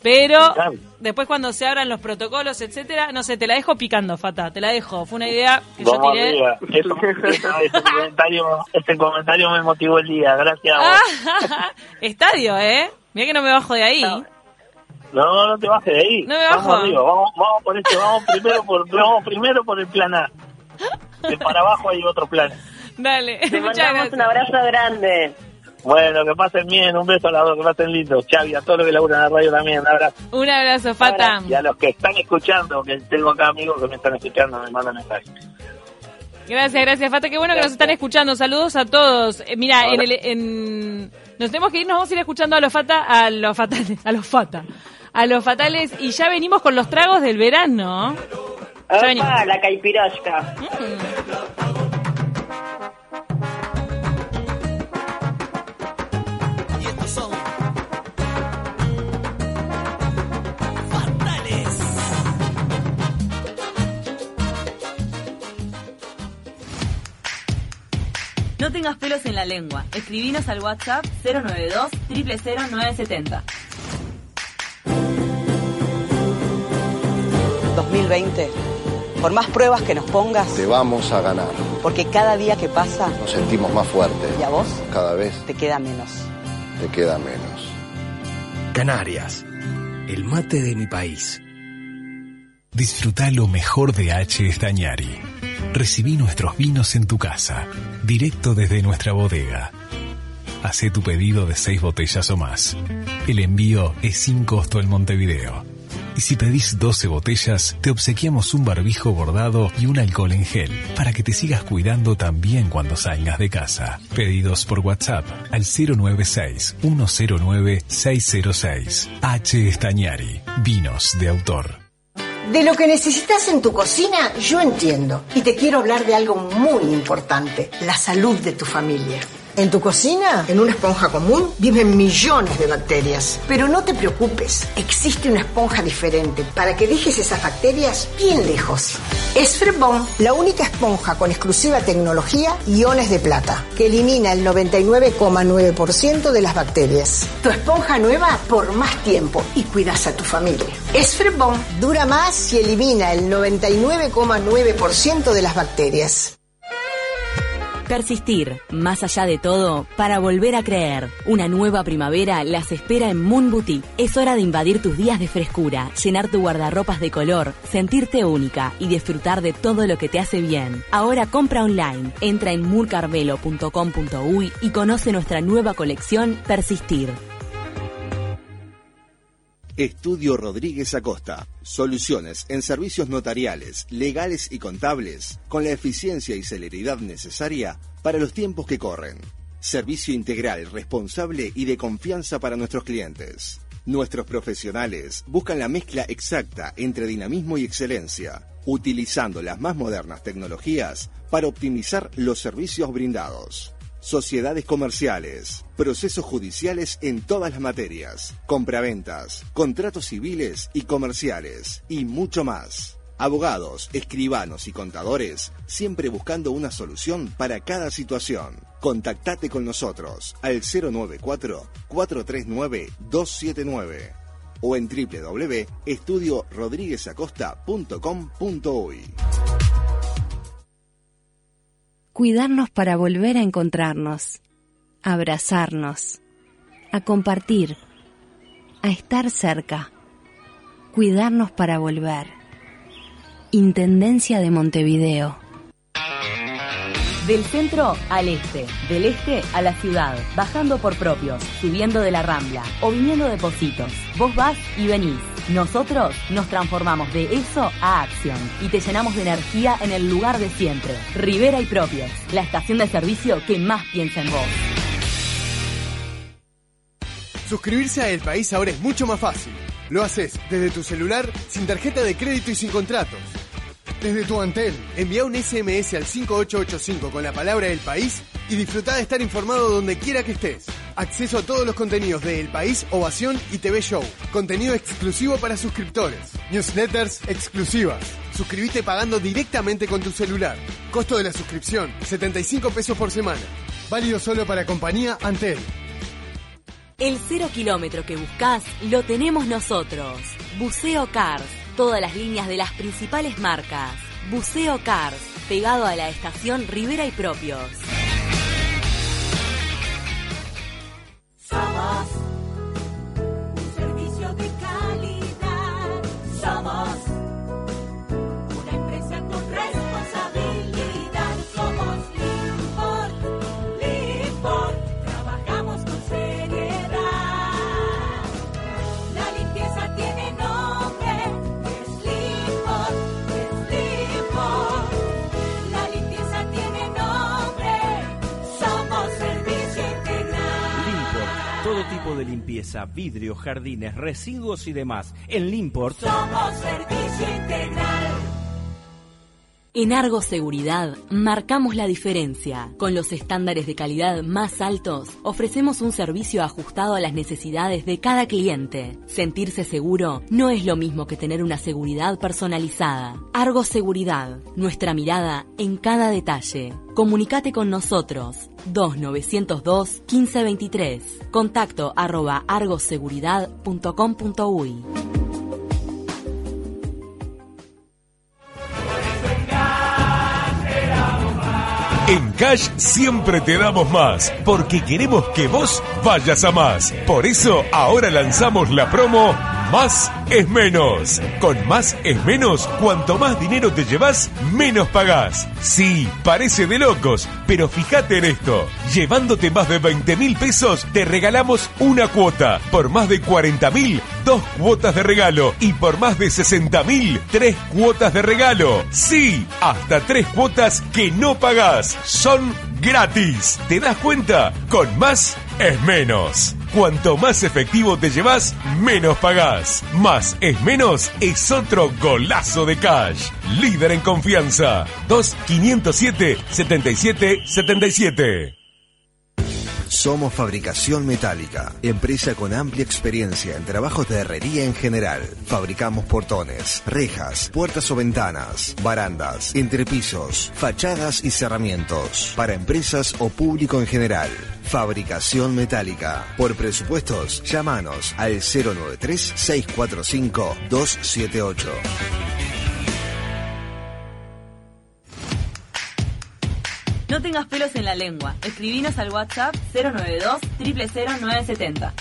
Pero después cuando se abran los protocolos, etcétera, no sé, te la dejo picando, Fata, te la dejo. Fue una idea que yo tiré. arriba. Eso- eso- este, comentario, este comentario me motivó el día, gracias a vos. [laughs] Estadio, ¿eh? Mira que no me bajo de ahí. No, no te bajes de ahí. No me bajo. Vamos arriba, vamos, vamos por este, vamos primero por, vamos primero por el plan A. De para abajo hay otro plan. Dale, Te [laughs] muchas mandamos un gracias. abrazo grande. Bueno, que pasen bien, un beso a las dos, que pasen lindos. Chavi, a todos los que laburan en la radio también, un abrazo. Un abrazo, Fata. Y a los que están escuchando, que tengo acá amigos que me están escuchando, me mandan mensajes. Gracias, gracias, Fata. Qué bueno que nos están escuchando. Saludos a todos. Eh, mira, en el, en... nos tenemos que ir, nos vamos a ir escuchando a los Fata, a los fatales, a los Fata, a los fatales y ya venimos con los tragos del verano. Ya venimos. Opa, la caipirosca. Y son fatales. No tengas pelos en la lengua. Escribinos al WhatsApp 092 000970. 2020, por más pruebas que nos pongas, Te vamos a ganar. porque cada día que pasa Nos sentimos más fuertes. y a vos Cada vez te queda menos. Te queda menos. Canarias, el mate de mi país. Disfruta lo mejor de H. Estañari. Recibí nuestros vinos en tu casa, directo desde nuestra bodega. Hacé tu pedido de seis botellas o más. El envío es sin costo en Montevideo. Y si pedís 12 botellas, te obsequiamos un barbijo bordado y un alcohol en gel para que te sigas cuidando también cuando salgas de casa. Pedidos por WhatsApp al 096-109-606. H. Estañari. Vinos de autor. De lo que necesitas en tu cocina, yo entiendo. Y te quiero hablar de algo muy importante, la salud de tu familia. En tu cocina, en una esponja común, viven millones de bacterias. Pero no te preocupes, existe una esponja diferente para que dejes esas bacterias bien lejos. Es Frebon, la única esponja con exclusiva tecnología iones de plata, que elimina el 99,9% de las bacterias. Tu esponja nueva por más tiempo y cuidas a tu familia. Es Frebon, dura más y elimina el 99,9% de las bacterias. Persistir, más allá de todo, para volver a creer. Una nueva primavera las espera en Moon Boutique. Es hora de invadir tus días de frescura, llenar tu guardarropas de color, sentirte única y disfrutar de todo lo que te hace bien. Ahora compra online. Entra en murcarvelo.com.uy y conoce nuestra nueva colección Persistir. Estudio Rodríguez Acosta. Soluciones en servicios notariales, legales y contables con la eficiencia y celeridad necesaria para los tiempos que corren. Servicio integral, responsable y de confianza para nuestros clientes. Nuestros profesionales buscan la mezcla exacta entre dinamismo y excelencia, utilizando las más modernas tecnologías para optimizar los servicios brindados sociedades comerciales, procesos judiciales en todas las materias, compraventas, contratos civiles y comerciales y mucho más. Abogados, escribanos y contadores, siempre buscando una solución para cada situación. Contactate con nosotros al 094-439-279 o en www.estudiorodríguezacosta.com.uy cuidarnos para volver a encontrarnos, a abrazarnos, a compartir, a estar cerca, cuidarnos para volver. Intendencia de Montevideo. Del centro al este, del este a la ciudad, bajando por propios, subiendo de la rambla o viniendo de Positos. Vos vas y venís. Nosotros nos transformamos de eso a acción y te llenamos de energía en el lugar de siempre. Rivera y Propios, la estación de servicio que más piensa en vos. Suscribirse a El País ahora es mucho más fácil. Lo haces desde tu celular, sin tarjeta de crédito y sin contratos. Desde tu Antel, envía un SMS al 5885 con la palabra El País y disfruta de estar informado donde quiera que estés. Acceso a todos los contenidos de El País, Ovación y TV Show. Contenido exclusivo para suscriptores. Newsletters exclusivas. Suscríbete pagando directamente con tu celular. Costo de la suscripción, 75 pesos por semana. Válido solo para compañía Antel. El cero kilómetro que buscas lo tenemos nosotros. Buceo Cars todas las líneas de las principales marcas. Buceo Cars, pegado a la estación Rivera y Propios. De limpieza, vidrio, jardines, residuos y demás. En Limport Somos servicio integral. En Argo Seguridad marcamos la diferencia. Con los estándares de calidad más altos, ofrecemos un servicio ajustado a las necesidades de cada cliente. Sentirse seguro no es lo mismo que tener una seguridad personalizada. Argo Seguridad, nuestra mirada en cada detalle. Comunicate con nosotros 2902 1523. Contacto arroba argoseguridad.com.uy. En Cash siempre te damos más, porque queremos que vos vayas a más. Por eso ahora lanzamos la promo Más es menos. Con más es menos, cuanto más dinero te llevas, menos pagás. Sí, parece de locos, pero fíjate en esto. Llevándote más de 20 mil pesos, te regalamos una cuota. Por más de 40 mil, dos cuotas de regalo. Y por más de 60 mil, tres cuotas de regalo. Sí, hasta tres cuotas que no pagás. Son gratis. ¿Te das cuenta? Con más es menos. Cuanto más efectivo te llevas, menos pagás. Más es menos es otro golazo de cash. Líder en confianza. 2 507 77 77. Somos Fabricación Metálica, empresa con amplia experiencia en trabajos de herrería en general. Fabricamos portones, rejas, puertas o ventanas, barandas, entrepisos, fachadas y cerramientos para empresas o público en general. Fabricación Metálica. Por presupuestos, llámanos al 093-645-278. No tengas pelos en la lengua. Escribinos al WhatsApp 092 000970.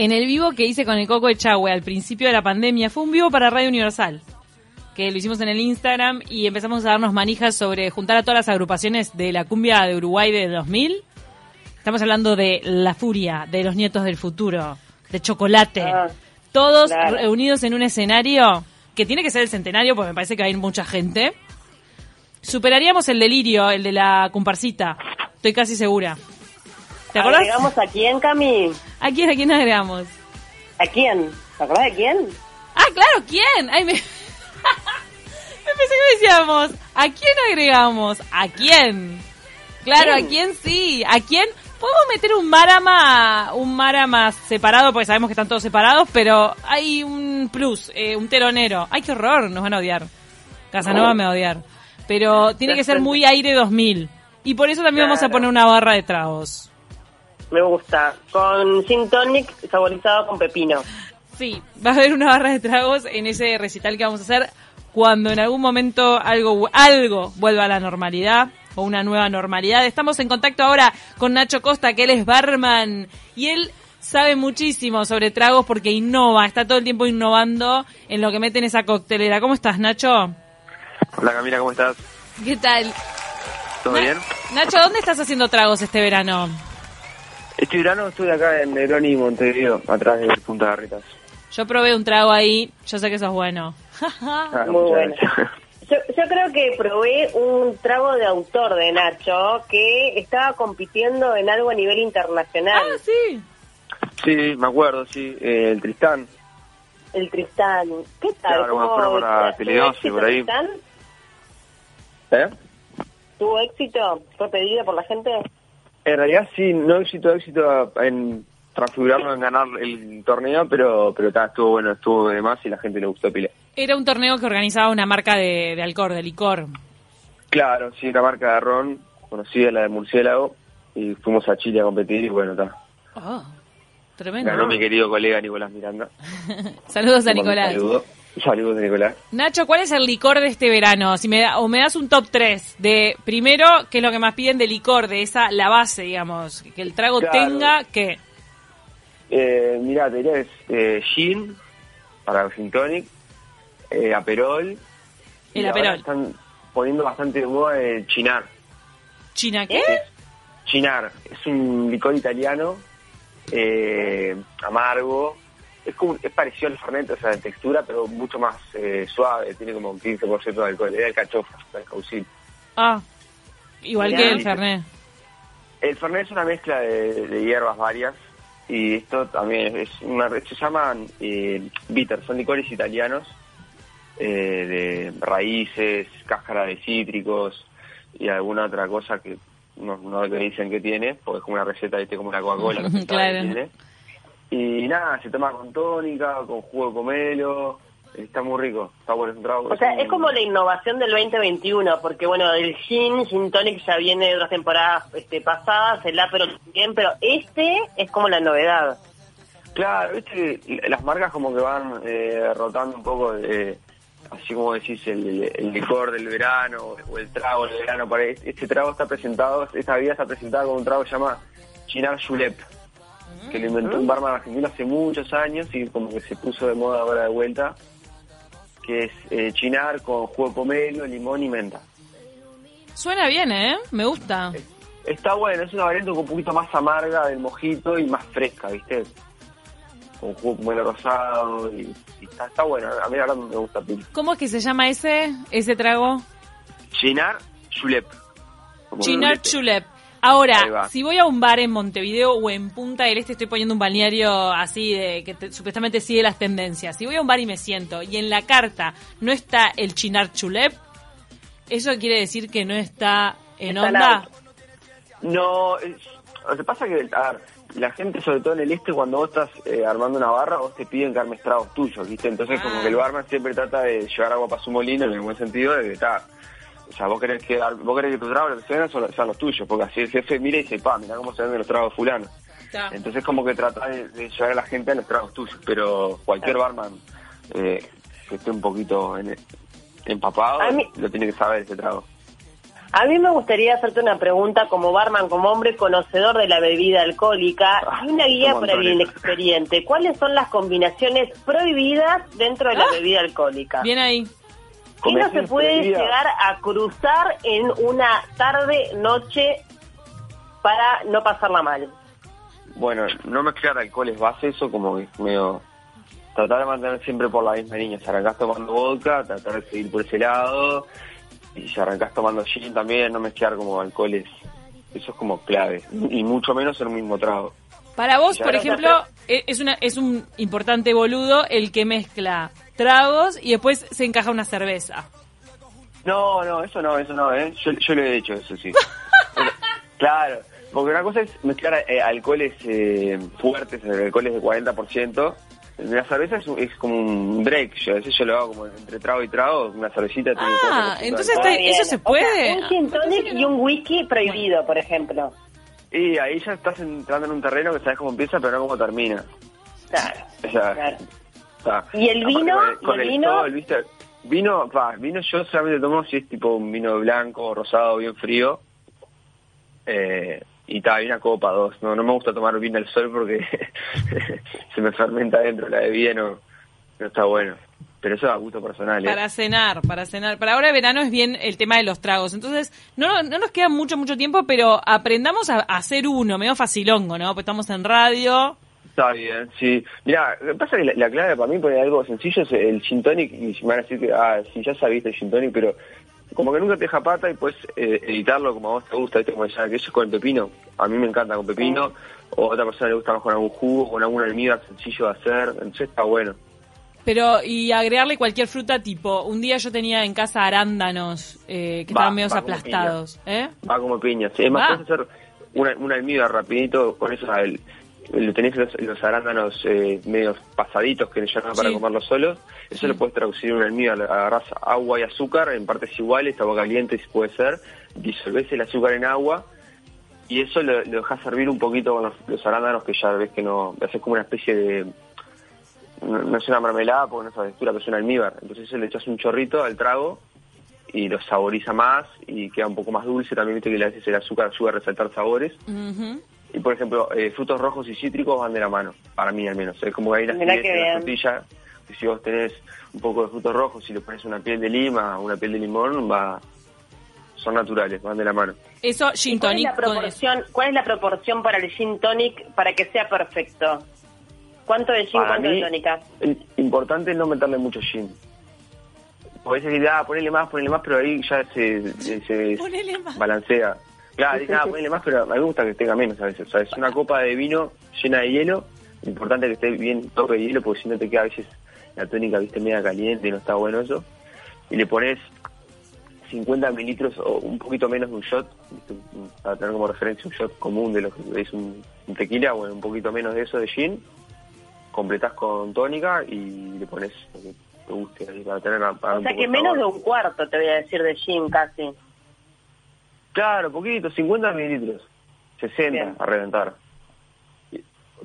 En el vivo que hice con el Coco Echagüe al principio de la pandemia, fue un vivo para Radio Universal, que lo hicimos en el Instagram y empezamos a darnos manijas sobre juntar a todas las agrupaciones de la cumbia de Uruguay de 2000. Estamos hablando de La Furia, de Los Nietos del Futuro, de Chocolate, Ah, todos claro. reunidos en un escenario que tiene que ser el centenario porque me parece que ir mucha gente. Superaríamos el delirio, el de la comparsita, estoy casi segura. ¿Te acuerdas? ¿Agregamos a quién, Cami? ¿A quién, a quién agregamos? ¿A quién? ¿Te acordás de quién? Ah, claro, ¿quién? Ay, me... [laughs] me pensé que decíamos, ¿a quién agregamos? ¿A quién? Claro. ¿a quién sí? ¿A quién? Podemos meter un Marama, un Marama separado, porque sabemos que están todos separados, pero hay un plus, eh, un teronero. Ay, qué horror, nos van a odiar. Casanova me va a odiar. Pero tiene que ser muy aire 2000. Y por eso también vamos a poner una barra de tragos. Me gusta. Con gin tonic saborizado con pepino. Sí, va a haber una barra de tragos en ese recital que vamos a hacer cuando en algún momento algo, algo vuelva a la normalidad o una nueva normalidad. Estamos en contacto ahora con Nacho Costa, que él es barman y él sabe muchísimo sobre tragos porque innova, está todo el tiempo innovando en lo que mete en esa coctelera. ¿Cómo estás, Nacho? Hola Camila, ¿cómo estás? ¿Qué tal? ¿Todo Na- bien? Nacho, ¿dónde estás haciendo tragos este verano? Este verano estoy acá en Nerón y Montevideo, atrás de Punta Garritas. Yo probé un trago ahí, yo sé que sos bueno. Ah, Muy bueno. Yo, yo creo que probé un trago de autor de Nacho que estaba compitiendo en algo a nivel internacional. Ah, sí. Sí, me acuerdo, sí, eh, el Tristán. El Tristán. ¿Qué tal? Claro, ¿Cómo- bueno, fueron para tuvo Tele12 éxito por ahí. Tristán? ¿Eh? ¿Tuvo éxito? ¿Fue pedido por la gente? En realidad sí, no éxito, éxito en transfigurarlo en ganar el torneo, pero pero ta, estuvo bueno, estuvo de más y la gente le gustó pile. Era un torneo que organizaba una marca de, de alcohol, de licor. Claro, sí, la marca de ron, conocida la de Murciélago, y fuimos a Chile a competir y bueno, está. Oh, tremendo. Ganó mi querido colega Nicolás Miranda. [laughs] Saludos a Nicolás. Saludo. Saludos de Nicolás. Nacho, ¿cuál es el licor de este verano? Si me da- o me das un top 3 de primero, ¿qué es lo que más piden de licor, de esa la base, digamos, que el trago Claro. tenga que Eh, mirá, te diría es eh, gin para gin tonic, eh, aperol. El y Aperol. Están poniendo bastante de moda el chinar. China qué? Chinar es un licor italiano eh, amargo. Es como es parecido al Fernet, o sea, de textura, pero mucho más eh, suave. Tiene como un 15% de alcohol. Era el cachofa, el caucil. Ah, igual Mirá. que el Fernet. El Fernet es una mezcla de, de hierbas varias y esto también es una se llaman eh, bitter, son licores italianos eh, de raíces, cáscara de cítricos y alguna otra cosa que no, no te dicen que tiene, porque es como una receta, ¿viste? como una Coca-Cola, [laughs] sabe Claro. tiene. Y nada, se toma con tónica, con jugo de pomelo, está muy rico, está un trago. O sea, es como la innovación del 2021, porque bueno, el gin, gin tonic ya viene de otras temporadas este, pasadas, el pero también, pero este es como la novedad. Claro, viste que las marcas como que van eh, rotando un poco, de, así como decís, el, el licor del verano o el trago del verano. Para este, este trago está presentado, esta bebida está presentada con un trago que se llama Chinar Julep, que lo inventó un barman argentino hace muchos años y como que se puso de moda ahora de vuelta, que es eh, chinar con jugo de pomelo, limón y menta. Suena bien, ¿eh? Me gusta. Está bueno, es una variante un poquito más amarga del mojito y más fresca, ¿viste? Con jugo de pomelo rosado y, y está, está bueno. A mí ahora me gusta pila. ¿Cómo es que se llama ese ese trago? Chinar. Como Chinar. Chulep. Ahora, si voy a un bar en Montevideo o en Punta del Este, estoy poniendo un balneario así de que te- supuestamente sigue las tendencias. Si voy a un bar y me siento y en la carta no está el chinar chulep, eso quiere decir que no está en Está onda. No, es- lo que pasa que, a ver, la gente, sobre todo en el este, cuando vos estás eh, armando una barra, vos te piden que armes tragos tuyos, ¿viste? Entonces, como que el barman siempre trata de llevar agua para su molino, en el buen sentido de que está. O sea, vos querés que, vos querés que tus tragos lo que se vendan son, sean los tuyos, porque así el jefe mira y dice, pa, mira cómo se venden los tragos fulano. Entonces, como que trata de, de llevar a la gente a los tragos tuyos, pero cualquier barman eh, que esté un poquito en- empapado, mí- lo tiene que saber ese trago. A mí me gustaría hacerte una pregunta como barman, como hombre conocedor de la bebida alcohólica y una guía para el montones. inexperiente. ¿Cuáles son las combinaciones prohibidas dentro de la Ah, bebida alcohólica? Bien ahí. ¿Qué no se puede llegar a cruzar en una tarde, noche, para no pasarla mal? Bueno, no mezclar alcoholes base, eso como que es medio... Tratar de mantener siempre por la misma línea. Si arrancás tomando vodka, tratar de seguir por ese lado. Y si arrancás tomando gin también, no mezclar como alcoholes. Eso es como clave. Y mucho menos en un mismo trago. Para vos, por ejemplo, e- es, una, es un importante boludo el que mezcla tragos y después se encaja una cerveza. No, no, eso no, eso no, ¿eh? Yo, yo lo he hecho, eso sí. claro, porque una cosa es mezclar eh, alcoholes eh, fuertes, alcoholes de 40%. La cerveza es, un- es como un break, yo a veces yo lo hago como entre trago y trago, una cervecita tiene Ah, 4% de entonces está- eso se puede. un gin tonic y un whisky prohibido, por ejemplo. Y ahí ya estás entrando en un terreno que sabes cómo empieza pero no cómo termina. Claro. O sea, ¿Y el vino? Con el, con ¿Y el el vino? sol, ¿viste? Vino, pa, vino yo solamente tomo si es tipo un vino blanco o rosado bien frío. Eh, y está, hay una copa, dos. No, no me gusta tomar vino al sol porque [laughs] se me fermenta dentro la bebida, no, no está bueno. Pero eso es a gusto personal, ¿eh? Para cenar, para cenar. Para ahora de verano es bien el tema de los tragos. Entonces, no, no nos queda mucho, mucho tiempo, pero aprendamos a, a hacer uno, medio facilongo, ¿no? Pues estamos en radio. Está bien, sí. Mira, pasa que la, la clave para mí, poner algo sencillo, es el gin tonic, y me van a decir que, ah, sí, ya sabiste el gin tonic, pero como que nunca te deja pata y puedes eh, editarlo como a vos te gusta, ¿viste? Como ya que eso es con el pepino. A mí me encanta con pepino, o a otra persona le gusta más con algún jugo, con algún almíbar sencillo de hacer, entonces está bueno. Pero, y agregarle cualquier fruta, tipo, un día yo tenía en casa arándanos eh, que Va, estaban medio aplastados, ¿eh? Va como piña. Sí, es más, puedes hacer una, una almíbar rapidito, con eso el- tenés los, los arándanos eh, medio pasaditos que ya no para Sí. comerlos solos. Eso lo puedes traducir en una almíbar. Agarrás agua y azúcar en partes iguales, agua caliente si puede ser, disolvés el azúcar en agua y eso lo, lo dejás servir un poquito con los, los arándanos que ya ves que no... Haces como una especie de... No, no es una mermelada porque no es una textura, pero es un almíbar. Entonces eso le echas un chorrito al trago y lo saboriza más y queda un poco más dulce. También viste que le haces el azúcar ayuda a resaltar sabores. Ujú. Y por ejemplo, eh, frutos rojos y cítricos van de la mano, para mí al menos. Es como que hay una Mirá la frutilla. que si vos tenés un poco de frutos rojos y le pones una piel de lima, una piel de limón, va son naturales, van de la mano. Eso, gin ¿Cuál es, tonic la proporción, ¿Cuál es la proporción para el gin tonic para que sea perfecto? ¿Cuánto de gin, Para cuánto mí- de tónica? El- importante es no meterle mucho gin. Puedes decir, ah, ponele más, ponele más, pero ahí ya se, se- se [laughs] balancea. Claro, dice, ah, ponele más, pero a mí me gusta que tenga menos a veces. O sea, es una copa de vino llena de hielo, importante que esté bien tope de hielo, porque si no te queda a veces la tónica, viste, media caliente y no está bueno eso. Y le pones 50 mililitros o un poquito menos de un shot, ¿viste? para tener como referencia un shot común de lo que es un, un tequila, bueno, un poquito menos de eso de gin, completás con tónica y le pones lo que te guste ahí para tener para O sea que menos sabor. de un cuarto, te voy a decir, de gin casi. Claro, poquito, 50 mililitros, 60 Bien. a reventar.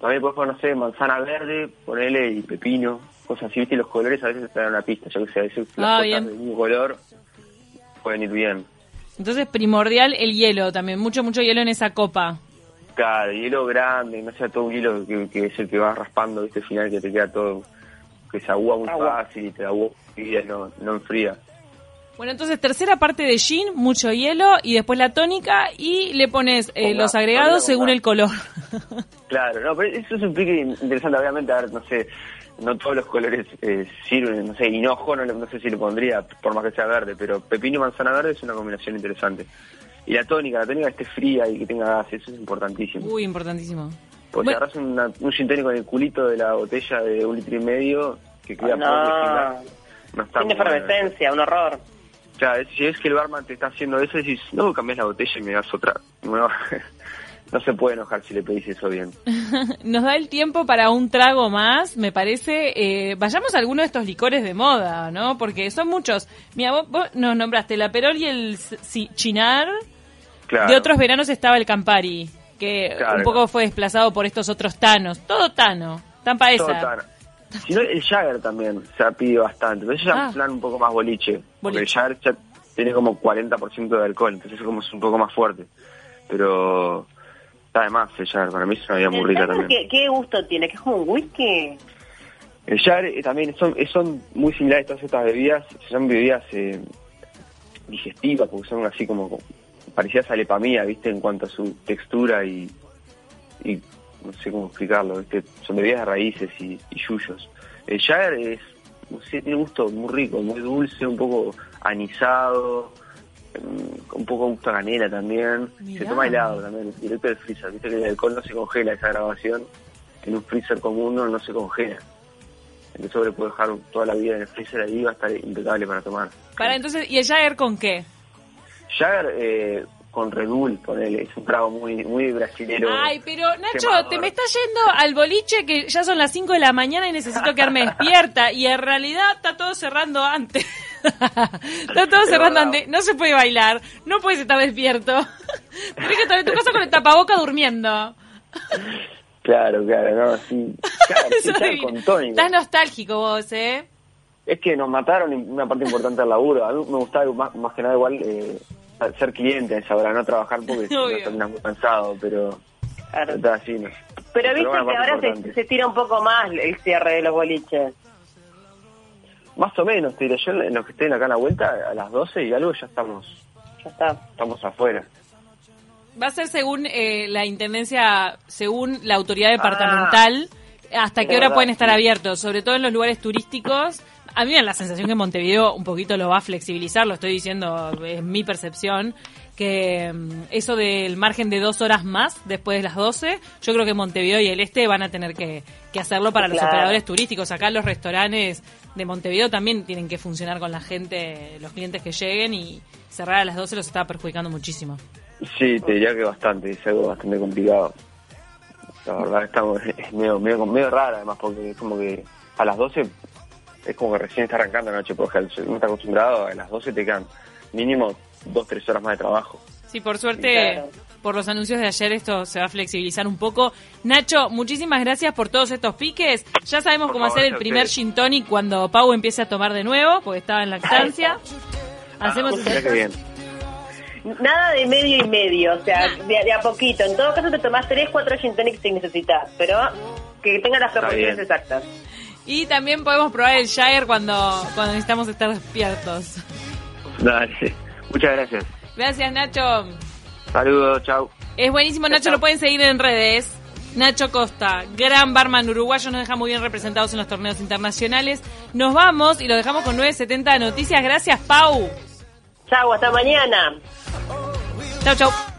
También puedes poner, no sé, manzana verde, ponerle y pepino, cosas así, viste, los colores a veces te dan una pista, yo que sé, a veces las Ah, cosas bien. del mismo color pueden ir bien. Entonces, primordial el hielo también, mucho, mucho hielo en esa copa. Claro, hielo grande, no sea todo un hielo que, que es el que va raspando, viste, al final que te queda todo, que se agua muy Agua. fácil y te da agua y no, no enfría. Bueno, entonces, tercera parte de gin, mucho hielo y después la tónica y le pones eh, Ponga, los agregados ponga, según el color. [laughs] Claro, no, pero eso es un pique interesante, obviamente, a ver, no sé, no todos los colores eh, sirven, no sé, hinojo, no, le- no sé si le pondría, por más que sea verde, pero pepino y manzana verde es una combinación interesante. Y la tónica, la tónica que esté fría y que tenga gas, eso es importantísimo. Uy, importantísimo. Porque si agarras una- un gin con el culito de la botella de un litro y medio, que queda Ah, no. poco, que no está Tiene bueno. efervescencia, un horror. Claro, es- si es que el barman te está haciendo eso, decís, no, cambias la botella y me das otra. [laughs] No, no se puede enojar si le pedís eso bien. [laughs] Nos da el tiempo para un trago más, me parece. Eh, vayamos a alguno de estos licores de moda, ¿no? Porque son muchos. Mira, vos, vos nos nombraste el Aperol y el sí, Chinar. Claro. De otros veranos estaba el Campari, que Claro. un poco fue desplazado por estos otros tanos. Todo tano. Tampa esa. Todo tan- Si no, el Jagger también se ha pedido bastante, pero eso ya Ah. es un plan un poco más boliche. Porque el. Jagger ya tiene como 40% de alcohol, entonces es como es un poco más fuerte. Pero está de más el Jagger, para mí es una bebida muy ¿El rica también. ¿qué, qué gusto tiene? ¿Que es como un whisky? El Jagger eh, también son, eh, son muy similares todas estas bebidas, son bebidas eh, digestivas, porque son así como, como parecidas a la epamía, ¿viste? En cuanto a su textura y, y no sé cómo explicarlo, ¿viste? Son bebidas de raíces y, y yuyos. El Jagger es, no sé, tiene un gusto muy rico, muy dulce, un poco anisado, mm, un poco gusto a canela también. Mirá. Se toma helado también, directo del freezer. Viste que el alcohol no se congela esa grabación. En un freezer común no, no se congela. Entonces le puede dejar toda la vida en el freezer ahí va a estar impecable para tomar. Para entonces, ¿y el Jagger con qué? Jagger eh, con Red Bull, ponele, es un trago muy muy brasilero. Ay, pero Nacho, quemador. te me está yendo al boliche que ya son las 5 de la mañana y necesito quedarme despierta. Y en realidad está todo cerrando antes. [laughs] está todo cerrando antes. No se puede bailar. No puedes estar despierto. [laughs] Tienes que estar en tu casa con el tapaboca durmiendo. Claro, claro, no, sí. Claro, [laughs] con tónica. Estás nostálgico vos, ¿eh? Es que nos mataron una parte importante del laburo. A mí me gustaba más, más que nada igual eh, ser cliente a esa hora, no trabajar [laughs] porque si no terminas muy cansado, pero está así. ¿no? Pero viste bueno, que ahora se, se tira un poco más el cierre de los boliches. Más o menos, te diré yo, en los que estén acá a la vuelta, a las 12 y algo ya estamos, Ya está. estamos afuera. Va a ser según eh, la intendencia, según la autoridad departamental, hasta qué hora verdad, pueden estar sí. abiertos, sobre todo en los lugares turísticos. A mí me da la sensación que Montevideo un poquito lo va a flexibilizar, lo estoy diciendo, es mi percepción, que mm, eso del margen de dos horas más después de las 12, yo creo que Montevideo y el este van a tener que, que hacerlo para los operadores turísticos. Acá los restaurantes de Montevideo también tienen que funcionar con la gente, los clientes que lleguen y cerrar a las 12 los está perjudicando muchísimo. Sí, te diría que bastante, es algo bastante complicado. La verdad estamos, [laughs] es medio, medio, medio raro además, porque es como que a las 12 es como que recién está arrancando la noche, porque uno está acostumbrado, a las 12 te quedan mínimo dos, tres horas más de trabajo. Sí, por suerte, por los anuncios de ayer esto se va a flexibilizar un poco. Nacho, muchísimas gracias por todos estos piques. Ya sabemos Por cómo favor, hacer el primer gin tonic cuando Pau empiece a tomar de nuevo, porque estaba en lactancia. Hacemos qué bien. Nada de medio y medio, o sea, de, de a poquito. En todo caso te tomás 3, 4 gin tonics si necesitas, pero que tenga las proporciones exactas. Y también podemos probar el Jagger cuando, cuando necesitamos estar despiertos. Dale, muchas gracias. Gracias, Nacho. Saludos, chau. Es buenísimo, Nacho, lo pueden seguir en redes. Nacho Costa, gran barman uruguayo, nos deja muy bien representados en los torneos internacionales. Nos vamos y lo dejamos con 970 Noticias. Gracias, Pau. Chau, hasta mañana. Chau, chau.